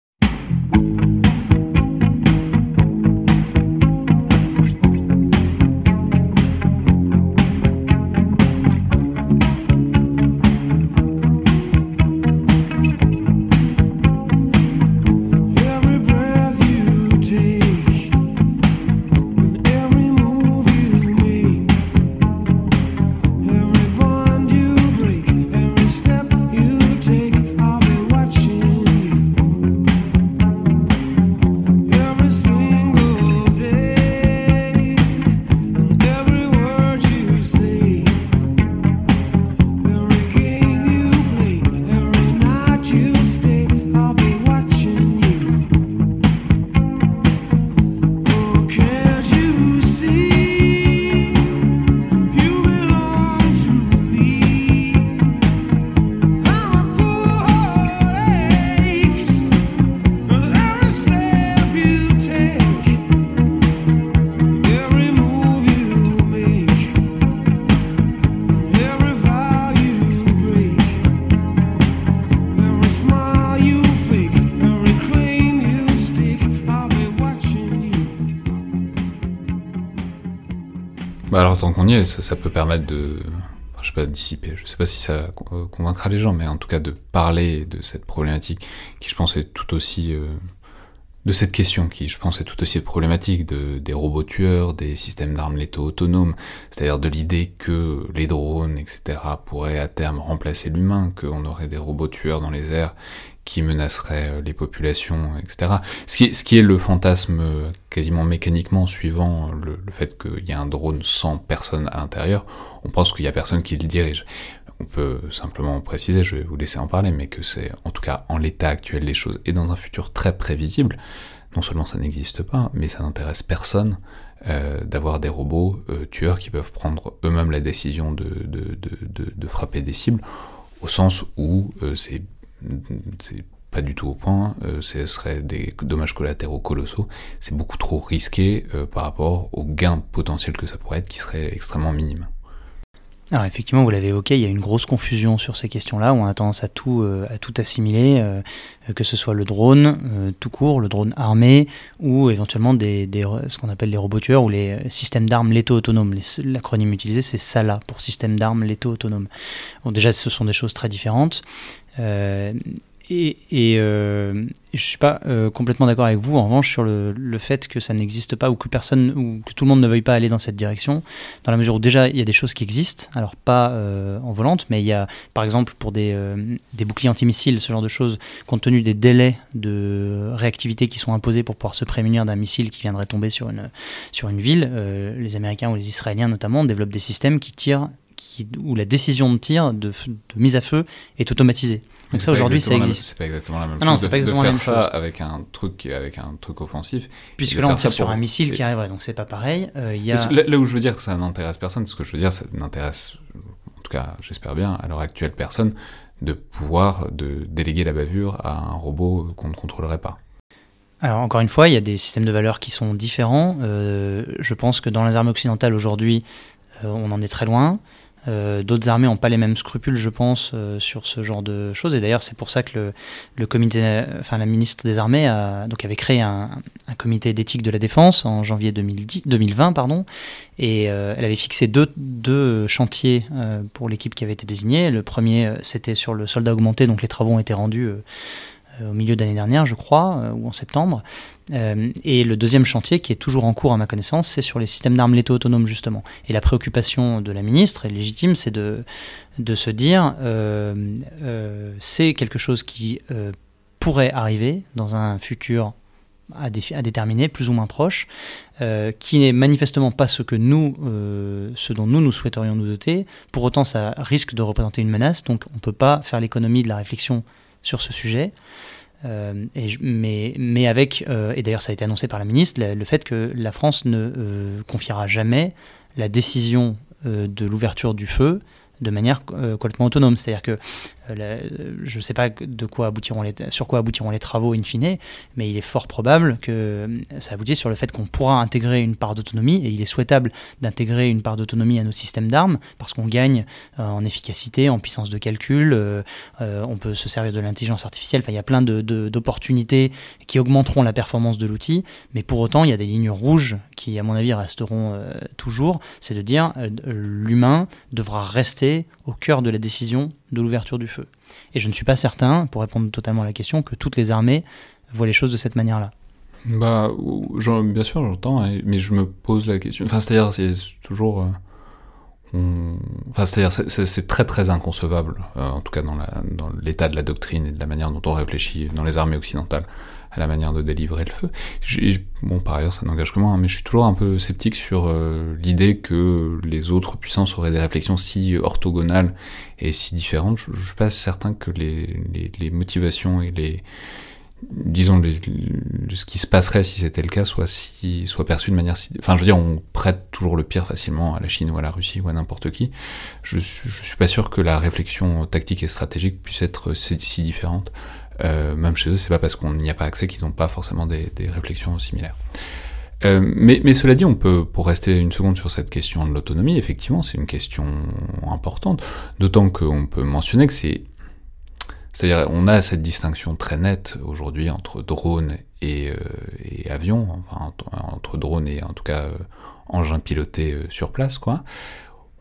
Ça, peut permettre de, je sais pas, dissiper. Je sais pas si ça convaincra les gens, mais en tout cas de parler de cette problématique qui, je pense, est tout aussi euh, de cette question qui, je pense, est tout aussi problématique de, des robots tueurs, des systèmes d'armes létaux autonomes, c'est-à-dire de l'idée que les drones, etc., pourraient à terme remplacer l'humain, qu'on aurait des robots tueurs dans les airs qui menacerait les populations, etc. Ce qui, est, le fantasme quasiment mécaniquement suivant le, le fait qu'il y a un drone sans personne à l'intérieur, on pense qu'il y a personne qui le dirige. On peut simplement préciser, je vais vous laisser en parler, mais que c'est en tout cas en l'état actuel des choses et dans un futur très prévisible, non seulement ça n'existe pas, mais ça n'intéresse personne euh, d'avoir des robots euh, tueurs qui peuvent prendre eux-mêmes la décision de, frapper des cibles, au sens où euh, c'est pas du tout au point, ce serait des dommages collatéraux colossaux, c'est beaucoup trop risqué par rapport aux gains potentiels que ça pourrait être qui seraient extrêmement minimes. Alors effectivement, vous l'avez évoqué, il y a une grosse confusion sur ces questions-là, on a tendance à tout, euh, à tout assimiler, euh, que ce soit le drone euh, tout court, le drone armé, ou éventuellement des, ce qu'on appelle les robots tueurs ou les systèmes d'armes létaux autonomes. L'acronyme utilisé, c'est SALA pour système d'armes létaux autonomes. Bon, déjà, ce sont des choses très différentes. Et, et euh, je suis pas euh, complètement d'accord avec vous, en revanche, sur le, le fait que ça n'existe pas ou que personne ou que tout le monde ne veuille pas aller dans cette direction, dans la mesure où déjà il y a des choses qui existent, alors pas euh, en volante, mais il y a par exemple pour des, euh, des boucliers antimissiles, ce genre de choses, compte tenu des délais de réactivité qui sont imposés pour pouvoir se prémunir d'un missile qui viendrait tomber sur une, sur une ville, euh, les Américains ou les Israéliens notamment développent des systèmes qui tirent, où la décision de tir, de mise à feu est automatisée. Donc ça aujourd'hui ça existe. C'est pas exactement la même ah chose. Non, de, pas exactement de faire ça chose. avec un truc avec un truc offensif. Puisque là on tire sur un missile qui arriverait, donc c'est pas pareil. Euh, y a... là, là, où je veux dire que ça n'intéresse personne, ce que je veux dire, ça n'intéresse, en tout cas, j'espère bien, à l'heure actuelle personne, de pouvoir de déléguer la bavure à un robot qu'on ne contrôlerait pas. Alors encore une fois, il y a des systèmes de valeurs qui sont différents. Euh, je pense que dans les armées occidentales aujourd'hui, euh, on en est très loin. Euh, D'autres armées n'ont pas les mêmes scrupules, je pense, euh, sur ce genre de choses. Et d'ailleurs, c'est pour ça que le, le, comité, enfin la ministre des Armées donc avait créé un, comité d'éthique de la défense en janvier 2010, 2020, pardon. Et euh, elle avait fixé deux, deux chantiers pour l'équipe qui avait été désignée. Le premier, c'était sur le soldat augmenté, donc les travaux ont été rendus au milieu d'année dernière, je crois, ou en septembre. Euh, et le deuxième chantier, qui est toujours en cours à ma connaissance, c'est sur les systèmes d'armes létaux autonomes, justement. Et la préoccupation de la ministre, est légitime, c'est de, de se dire, euh, euh, c'est quelque chose qui euh, pourrait arriver dans un futur à, à, déterminer, plus ou moins proche, euh, qui n'est manifestement pas ce que nous, euh, ce dont nous nous souhaiterions nous doter. Pour autant, ça risque de représenter une menace, donc on ne peut pas faire l'économie de la réflexion sur ce sujet. Euh, mais, avec, euh, et d'ailleurs ça a été annoncé par la ministre, le, fait que la France ne euh, confiera jamais la décision de l'ouverture du feu de manière complètement autonome. C'est-à-dire que euh, je ne sais pas sur quoi aboutiront les travaux in fine, mais il est fort probable que euh, ça aboutisse sur le fait qu'on pourra intégrer une part d'autonomie, et il est souhaitable d'intégrer une part d'autonomie à nos systèmes d'armes, parce qu'on gagne euh, en efficacité, en puissance de calcul, euh, euh, on peut se servir de l'intelligence artificielle, il y a plein d'opportunités qui augmenteront la performance de l'outil, mais pour autant il y a des lignes rouges qui à mon avis resteront euh, toujours, c'est de dire l'humain devra rester au cœur de la décision de l'ouverture du feu. Et je ne suis pas certain, pour répondre totalement à la question, que toutes les armées voient les choses de cette manière-là. Bah, bien sûr, j'entends, mais je me pose la question. Enfin, c'est-à-dire, c'est toujours. Euh. Enfin, c'est-à-dire, c'est très très inconcevable, euh, en tout cas dans l'état de la doctrine et de la manière dont on réfléchit dans les armées occidentales à la manière de délivrer le feu. Bon, par ailleurs, ça n'engage que moi, hein, mais je suis toujours un peu sceptique sur euh, l'idée que les autres puissances auraient des réflexions si orthogonales et si différentes. Je, je suis pas certain que les, motivations et les disons ce qui se passerait si c'était le cas soit si perçu de manière si enfin je veux dire on prête toujours le pire facilement à la Chine ou à la Russie ou à n'importe qui je je suis pas sûr que la réflexion tactique et stratégique puisse être si différente euh, même chez eux, c'est pas parce qu'on n'y a pas accès qu'ils n'ont pas forcément des, réflexions similaires. Euh, mais, cela dit, on peut, pour rester une seconde sur cette question de l'autonomie, effectivement, c'est une question importante. D'autant qu'on peut mentionner que c'est, c'est-à-dire, on a cette distinction très nette aujourd'hui entre drone et, euh, avion, entre, drone et en tout cas euh, engin piloté sur place, quoi.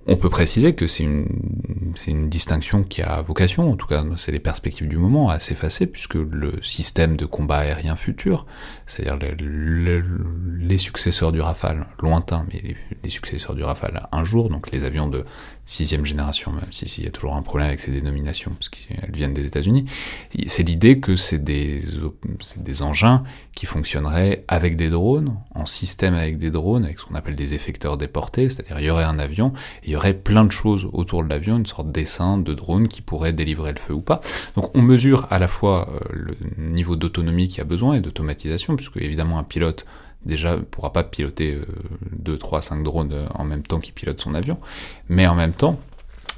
On peut préciser que c'est une, distinction qui a vocation, en tout cas c'est les perspectives du moment, à s'effacer, puisque le système de combat aérien futur, c'est-à-dire les, successeurs du Rafale, lointains, mais les, successeurs du Rafale un jour, donc les avions de sixième génération, même si s'il y a toujours un problème avec ces dénominations, parce qu'elles viennent des États-Unis, c'est l'idée que c'est des, des engins qui fonctionneraient avec des drones, en système avec des drones, avec ce qu'on appelle des effecteurs déportés, c'est-à-dire il y aurait un avion, il y aurait plein de choses autour de l'avion, une sorte d'essaim de drone qui pourrait délivrer le feu ou pas. Donc on mesure à la fois euh, le niveau d'autonomie qu'il y a besoin et d'automatisation, puisque évidemment un pilote déjà ne pourra pas piloter 2, 3, 5 drones euh, en même temps qu'il pilote son avion, mais en même temps,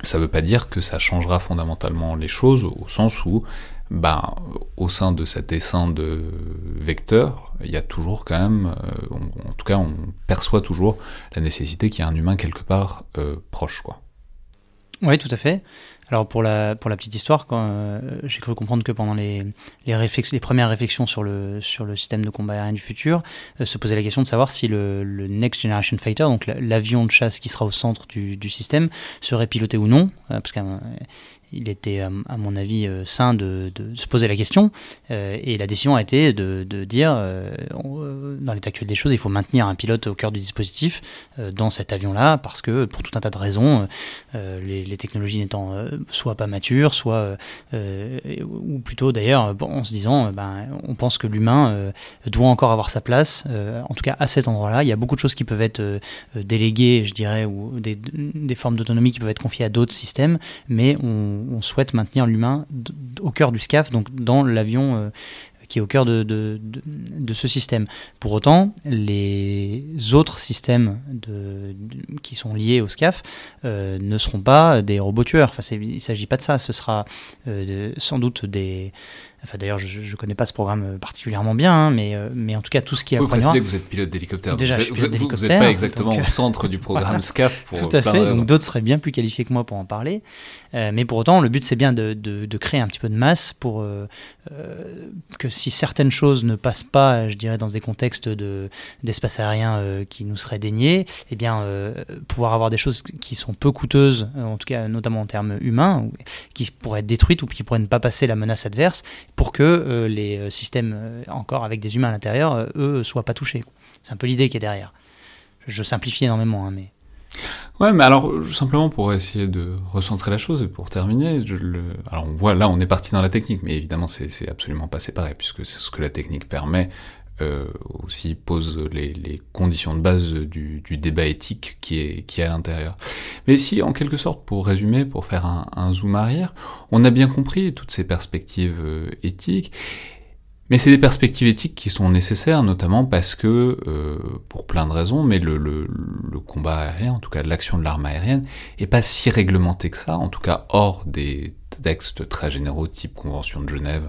ça ne veut pas dire que ça changera fondamentalement les choses au sens où, bah, au sein de cet essaim de vecteurs, il y a toujours quand même, euh, en tout cas, on perçoit toujours la nécessité qu'il y ait un humain quelque part euh, proche, quoi. Oui, tout à fait. Alors pour la, pour la petite histoire, euh, j'ai cru comprendre que pendant les, les, les, premières réflexions sur le, sur le système de combat aérien du futur, euh, se posait la question de savoir si le, Next Generation Fighter, donc l'avion de chasse qui sera au centre du, du système, serait piloté ou non, euh, parce il était, à mon avis, euh, sain de, se poser la question. Euh, et la décision a été de, dire, euh, dans l'état actuel des choses, il faut maintenir un pilote au cœur du dispositif dans cet avion-là, parce que pour tout un tas de raisons, les, technologies n'étant soit pas matures, soit, ou plutôt d'ailleurs, en se disant, ben, on pense que l'humain doit encore avoir sa place, en tout cas à cet endroit-là. Il y a beaucoup de choses qui peuvent être déléguées, je dirais, ou des, formes d'autonomie qui peuvent être confiées à d'autres systèmes, mais on, souhaite maintenir l'humain au cœur du SCAF, donc dans l'avion euh, qui est au cœur de, ce système. Pour autant, les autres systèmes qui sont liés au SCAF euh, ne seront pas des robots tueurs. Enfin, il ne s'agit pas de ça. Ce sera euh, sans doute des, Enfin, d'ailleurs, je ne connais pas ce programme euh, particulièrement bien, hein, mais, euh, mais en tout cas, tout ce qui Vous précisez que vous êtes pilote d'hélicoptère. Déjà, vous, n'êtes pas exactement au centre du programme SCAF. Pour tout à fait, donc d'autres seraient bien plus qualifiés que moi pour en parler. Euh, mais pour autant, le but, c'est bien de, de, créer un petit peu de masse pour que si certaines choses ne passent pas, je dirais, dans des contextes d'espace aérien qui nous seraient déniés, eh bien, pouvoir avoir des choses qui sont peu coûteuses, en tout cas, notamment en termes humains, qui pourraient être détruites ou qui pourraient ne pas passer la menace adverse, pour que euh, les euh, systèmes, euh, encore avec des humains à l'intérieur, eux, soient pas touchés. C'est un peu l'idée qui est derrière. Je, simplifie énormément, hein, mais... Ouais, mais alors simplement pour essayer de recentrer la chose et pour terminer, alors on voit là on est parti dans la technique, mais évidemment c'est absolument pas séparé puisque c'est ce que la technique permet euh, aussi pose les, conditions de base du, débat éthique qui est, qui est à l'intérieur. Mais si, en quelque sorte, pour résumer, pour faire un, zoom arrière, on a bien compris toutes ces perspectives euh, éthiques, mais c'est des perspectives éthiques qui sont nécessaires, notamment parce que, euh, pour plein de raisons, mais le, le, combat aérien, en tout cas l'action de l'arme aérienne, est pas si réglementé que ça, en tout cas hors des textes très généraux type Convention de Genève,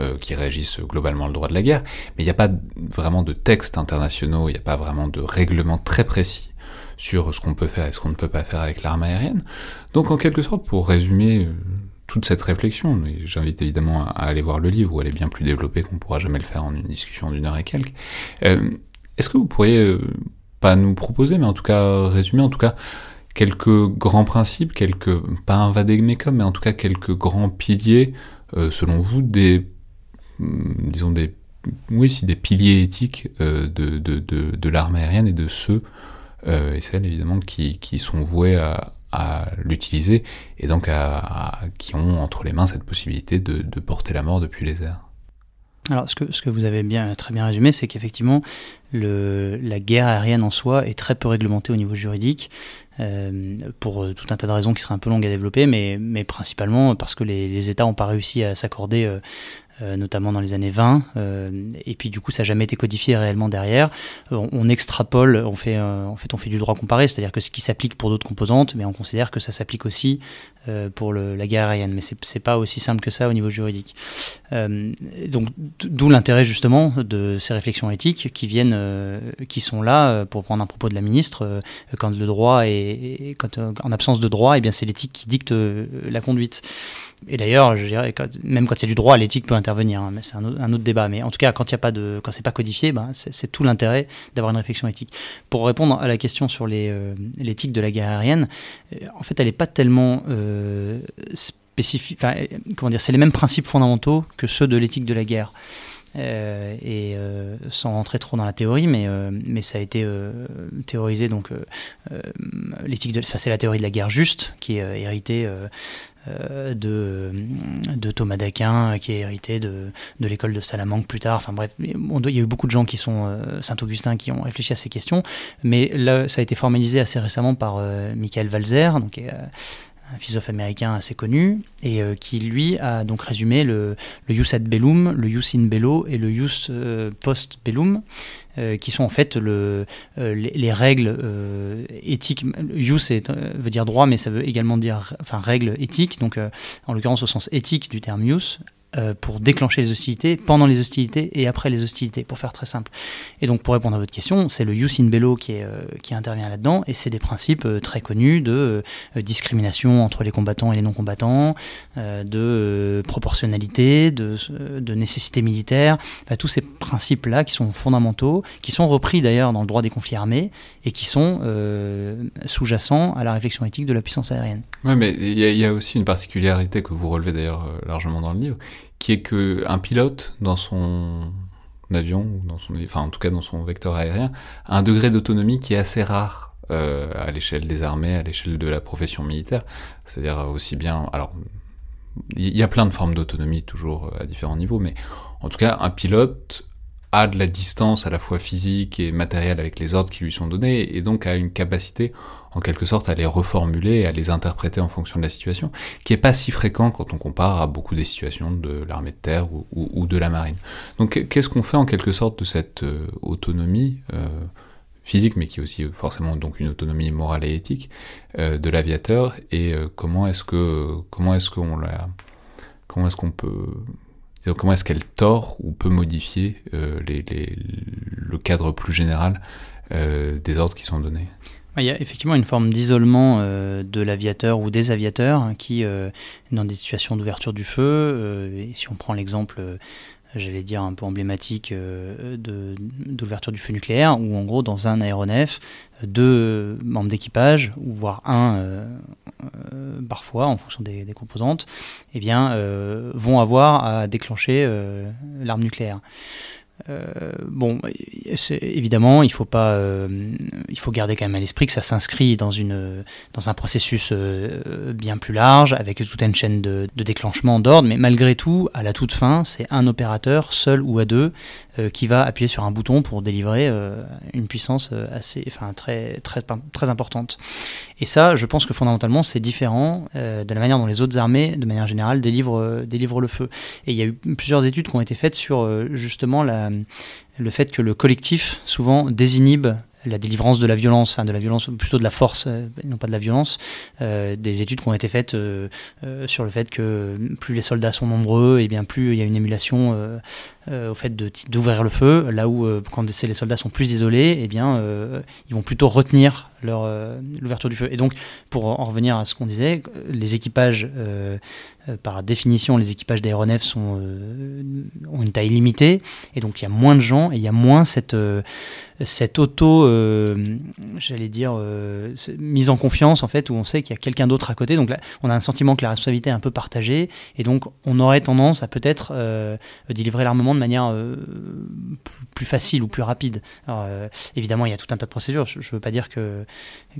euh, qui régissent globalement le droit de la guerre, mais il n'y a pas vraiment de textes internationaux, il n'y a pas vraiment de règlement très précis sur ce qu'on peut faire et ce qu'on ne peut pas faire avec l'arme aérienne. Donc en quelque sorte, pour résumer euh, toute cette réflexion, j'invite évidemment à aller voir le livre où elle est bien plus développée qu'on pourra jamais le faire en une discussion d'une heure et quelques, euh, est-ce que vous pourriez, pas nous proposer, mais en tout cas résumer, en tout cas, quelques grands principes, quelques, pas un vademecum, mais en tout cas quelques grands piliers, selon vous, des disons, des, oui, si des piliers éthiques euh, de, de, de, de l'armée aérienne et de ceux euh, et celles évidemment qui, qui sont voués à, l'utiliser et donc à, qui ont entre les mains cette possibilité de, porter la mort depuis les airs. Alors, ce que, ce que vous avez bien, très bien résumé, c'est qu'effectivement, la guerre aérienne en soi est très peu réglementée au niveau juridique, euh, pour tout un tas de raisons qui seraient un peu longues à développer, mais, mais principalement parce que les, États n'ont pas réussi à s'accorder notamment dans les années 20. Euh, et puis du coup, ça n'a jamais été codifié réellement derrière. Euh, on, extrapole, on fait, en fait, on fait du droit comparé, c'est-à-dire que ce qui s'applique pour d'autres composantes, mais on considère que ça s'applique aussi pour le, la guerre aérienne. Mais c'est pas aussi simple que ça au niveau juridique. donc, d'où l'intérêt justement de ces réflexions éthiques qui viennent, qui sont là pour prendre un propos de la ministre. quand le droit est, quand, en absence de droit, et eh bien c'est l'éthique qui dicte la conduite. Et d'ailleurs, même quand il y a du droit, l'éthique peut intervenir, hein, mais c'est un, autre débat. Mais en tout cas, quand il y a pas de, quand c'est pas codifié, ben, c'est tout l'intérêt d'avoir une réflexion éthique. Pour répondre à la question sur euh, l'éthique de la guerre aérienne, euh, en fait, elle n'est pas tellement euh, spécifique. comment dire, c'est les mêmes principes fondamentaux que ceux de l'éthique de la guerre. et sans rentrer trop dans la théorie, mais, mais ça a été théorisé donc l'éthique de, enfin, c'est la théorie de la guerre juste qui est héritée euh, de, de, Thomas d'Aquin, qui est hérité de, de l'école de Salamanque plus tard. Enfin bref, il y a eu beaucoup de gens qui sont euh, Saint-Augustin qui ont réfléchi à ces questions, mais là, ça a été formalisé assez récemment par euh, Michael Walzer, donc un philosophe américain assez connu, et qui lui a donc résumé le, le jus ad bellum, le jus in bello et le jus post bellum, euh, qui sont en fait le, euh, les, règles euh, éthiques. Jus veut dire droit, mais ça veut également dire enfin, règles éthiques, donc en l'occurrence au sens éthique du terme jus, euh, pour déclencher les hostilités, pendant les hostilités et après les hostilités, pour faire très simple. Et donc pour répondre à votre question, c'est le jus in bello qui, euh, intervient là-dedans, et c'est des principes euh, très connus de discrimination entre les combattants et les non-combattants, de proportionnalité, de, nécessité militaire, tous ces principes-là qui sont fondamentaux, qui sont repris d'ailleurs dans le droit des conflits armés, et qui sont sous-jacents à la réflexion éthique de la puissance aérienne. Oui, mais il y, a aussi une particularité que vous relevez d'ailleurs largement dans le livre, qui est que un pilote dans son avion dans son, enfin en tout cas dans son vecteur aérien, a un degré d'autonomie qui est assez rare euh, à l'échelle des armées, à l'échelle de la profession militaire. C'est-à-dire aussi bien, alors il y a plein de formes d'autonomie toujours à différents niveaux, mais en tout cas un pilote a de la distance à la fois physique et matérielle avec les ordres qui lui sont donnés et donc a une capacité en quelque sorte à les reformuler, à les interpréter en fonction de la situation, qui est pas si fréquent quand on compare à beaucoup des situations de l'armée de terre ou, de la marine. Donc qu'est-ce qu'on fait en quelque sorte de cette euh, autonomie euh, physique, mais qui est aussi forcément donc une autonomie morale et éthique euh, de l'aviateur, et comment est-ce que comment est-ce qu'on la comment est-ce qu'on peut comment est-ce qu'elle tord ou peut modifier les, le cadre plus général des ordres qui sont donnés? Il y a effectivement une forme d'isolement euh, de l'aviateur ou des aviateurs qui, euh, dans des situations d'ouverture du feu, euh, si on prend l'exemple, j'allais dire un peu emblématique de, d'ouverture du feu nucléaire, où en gros dans un aéronef, deux membres d'équipage, ou voire un parfois en fonction des, des composantes, eh bien, vont avoir à déclencher l'arme nucléaire. Euh, bon, évidemment, il faut pas, euh, il faut garder quand même à l'esprit que ça s'inscrit dans une, dans un processus euh, bien plus large, avec toute une chaîne de, de déclenchement d'ordre. Mais malgré tout, à la toute fin, c'est un opérateur seul ou à deux qui va appuyer sur un bouton pour délivrer une puissance assez, enfin très, très, très importante. Et ça, je pense que fondamentalement, c'est différent de la manière dont les autres armées, de manière générale, délivrent, le feu. Et il y a eu plusieurs études qui ont été faites sur justement le fait que le collectif souvent désinhibe la délivrance de la violence, enfin de la violence, plutôt de la force, euh, non pas de la violence, euh, des études qui ont été faites euh, sur le fait que plus les soldats sont nombreux, et bien plus il y a une émulation au fait d'ouvrir le feu, là où quand les soldats sont plus isolés, et bien ils vont plutôt retenir l'ouverture du feu. Et donc, pour en revenir à ce qu'on disait, les équipages euh, par définition, les équipages d'aéronefs sont, euh, ont une taille limitée, et donc il y a moins de gens, et il y a moins cette, euh, cette auto, j'allais dire, mise en confiance, en fait, où on sait qu'il y a quelqu'un d'autre à côté. Donc là, on a un sentiment que la responsabilité est un peu partagée, et donc on aurait tendance à peut-être délivrer l'armement de manière plus, facile ou plus rapide. Alors, évidemment, il y a tout un tas de procédures. Je ne veux pas dire que,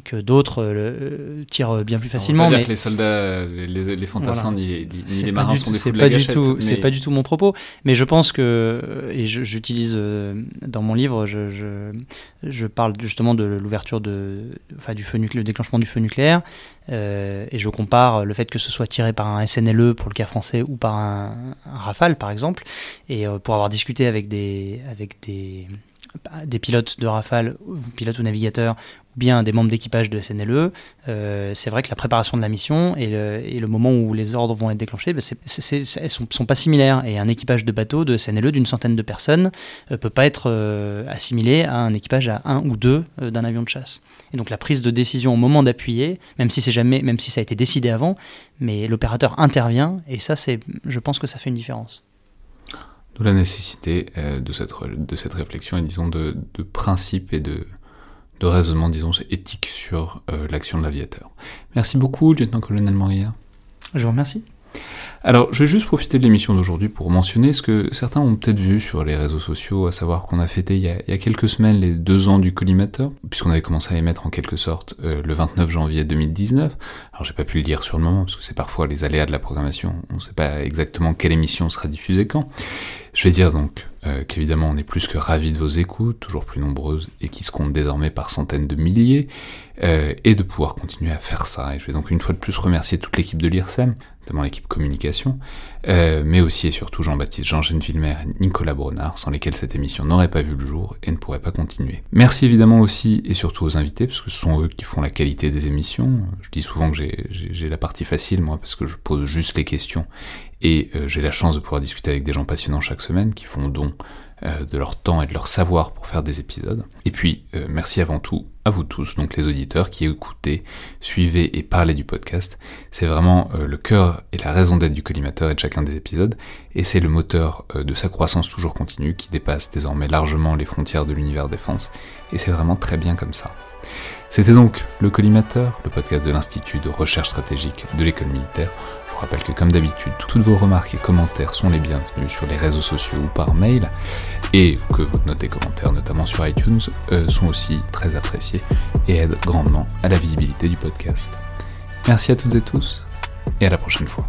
que d'autres tirent bien plus facilement. on peut dire que les soldats, les, les fantassins c'est pas du tout, C'est pas du tout mon propos, mais je pense que, et j'utilise euh, dans mon livre, je, je, je, parle justement de l'ouverture de, enfin, du feu nucléaire, le déclenchement du feu nucléaire, euh, et je compare le fait que ce soit tiré par un SNLE pour le cas français ou par un, Rafale par exemple, et euh, pour avoir discuté avec des, avec des pilotes de Rafale, pilotes ou navigateurs, bien des membres d'équipage de SNLE, euh, c'est vrai que la préparation de la mission et le, moment où les ordres vont être déclenchés, ben elles sont, sont, pas similaires. Et un équipage de bateau de SNLE d'une centaine de personnes ne euh, peut pas être euh, assimilé à un équipage à un ou deux d'un avion de chasse. Et donc la prise de décision au moment d'appuyer, même si c'est jamais, même si ça a été décidé avant, mais l'opérateur intervient et ça, c'est, je pense que ça fait une différence. D'où la nécessité de, cette, de cette réflexion et disons de, de principe et de, de raisonnement, disons, éthique sur euh, l'action de l'aviateur. Merci beaucoup, lieutenant-colonel Moria. Je vous remercie. Alors, je vais juste profiter de l'émission d'aujourd'hui pour mentionner ce que certains ont peut-être vu sur les réseaux sociaux, à savoir qu'on a fêté il y a, quelques semaines les deux ans du collimateur, puisqu'on avait commencé à émettre en quelque sorte euh, le 29 janvier 2019. Alors, j'ai pas pu le dire sur le moment, parce que c'est parfois les aléas de la programmation, on ne sait pas exactement quelle émission sera diffusée quand. Je vais dire donc euh, qu'évidemment on est plus que ravis de vos écoutes, toujours plus nombreuses et qui se comptent désormais par centaines de milliers, euh, et de pouvoir continuer à faire ça. Et je vais donc une fois de plus remercier toute l'équipe de l'IRSEM, notamment l'équipe communication, euh, mais aussi et surtout Jean-Baptiste, Jean-Jean Villemer et Nicolas Bronard, sans lesquels cette émission n'aurait pas vu le jour et ne pourrait pas continuer. Merci évidemment aussi et surtout aux invités, parce que ce sont eux qui font la qualité des émissions. Je dis souvent que j'ai la partie facile, moi, parce que je pose juste les questions, et euh, j'ai la chance de pouvoir discuter avec des gens passionnants chaque semaine, qui font don de leur temps et de leur savoir pour faire des épisodes. Et puis, merci avant tout à vous tous, donc les auditeurs qui écoutez, suivez et parlez du podcast. C'est vraiment euh, le cœur et la raison d'être du collimateur et de chacun des épisodes, et c'est le moteur de sa croissance toujours continue qui dépasse désormais largement les frontières de l'univers défense, et c'est vraiment très bien comme ça. C'était donc le collimateur, le podcast de l'Institut de recherche stratégique de l'école militaire rappelle que comme d'habitude, toutes vos remarques et commentaires sont les bienvenus sur les réseaux sociaux ou par mail, et que vos notes et commentaires, notamment sur iTunes, euh, sont aussi très appréciés et aident grandement à la visibilité du podcast. Merci à toutes et tous, et à la prochaine fois.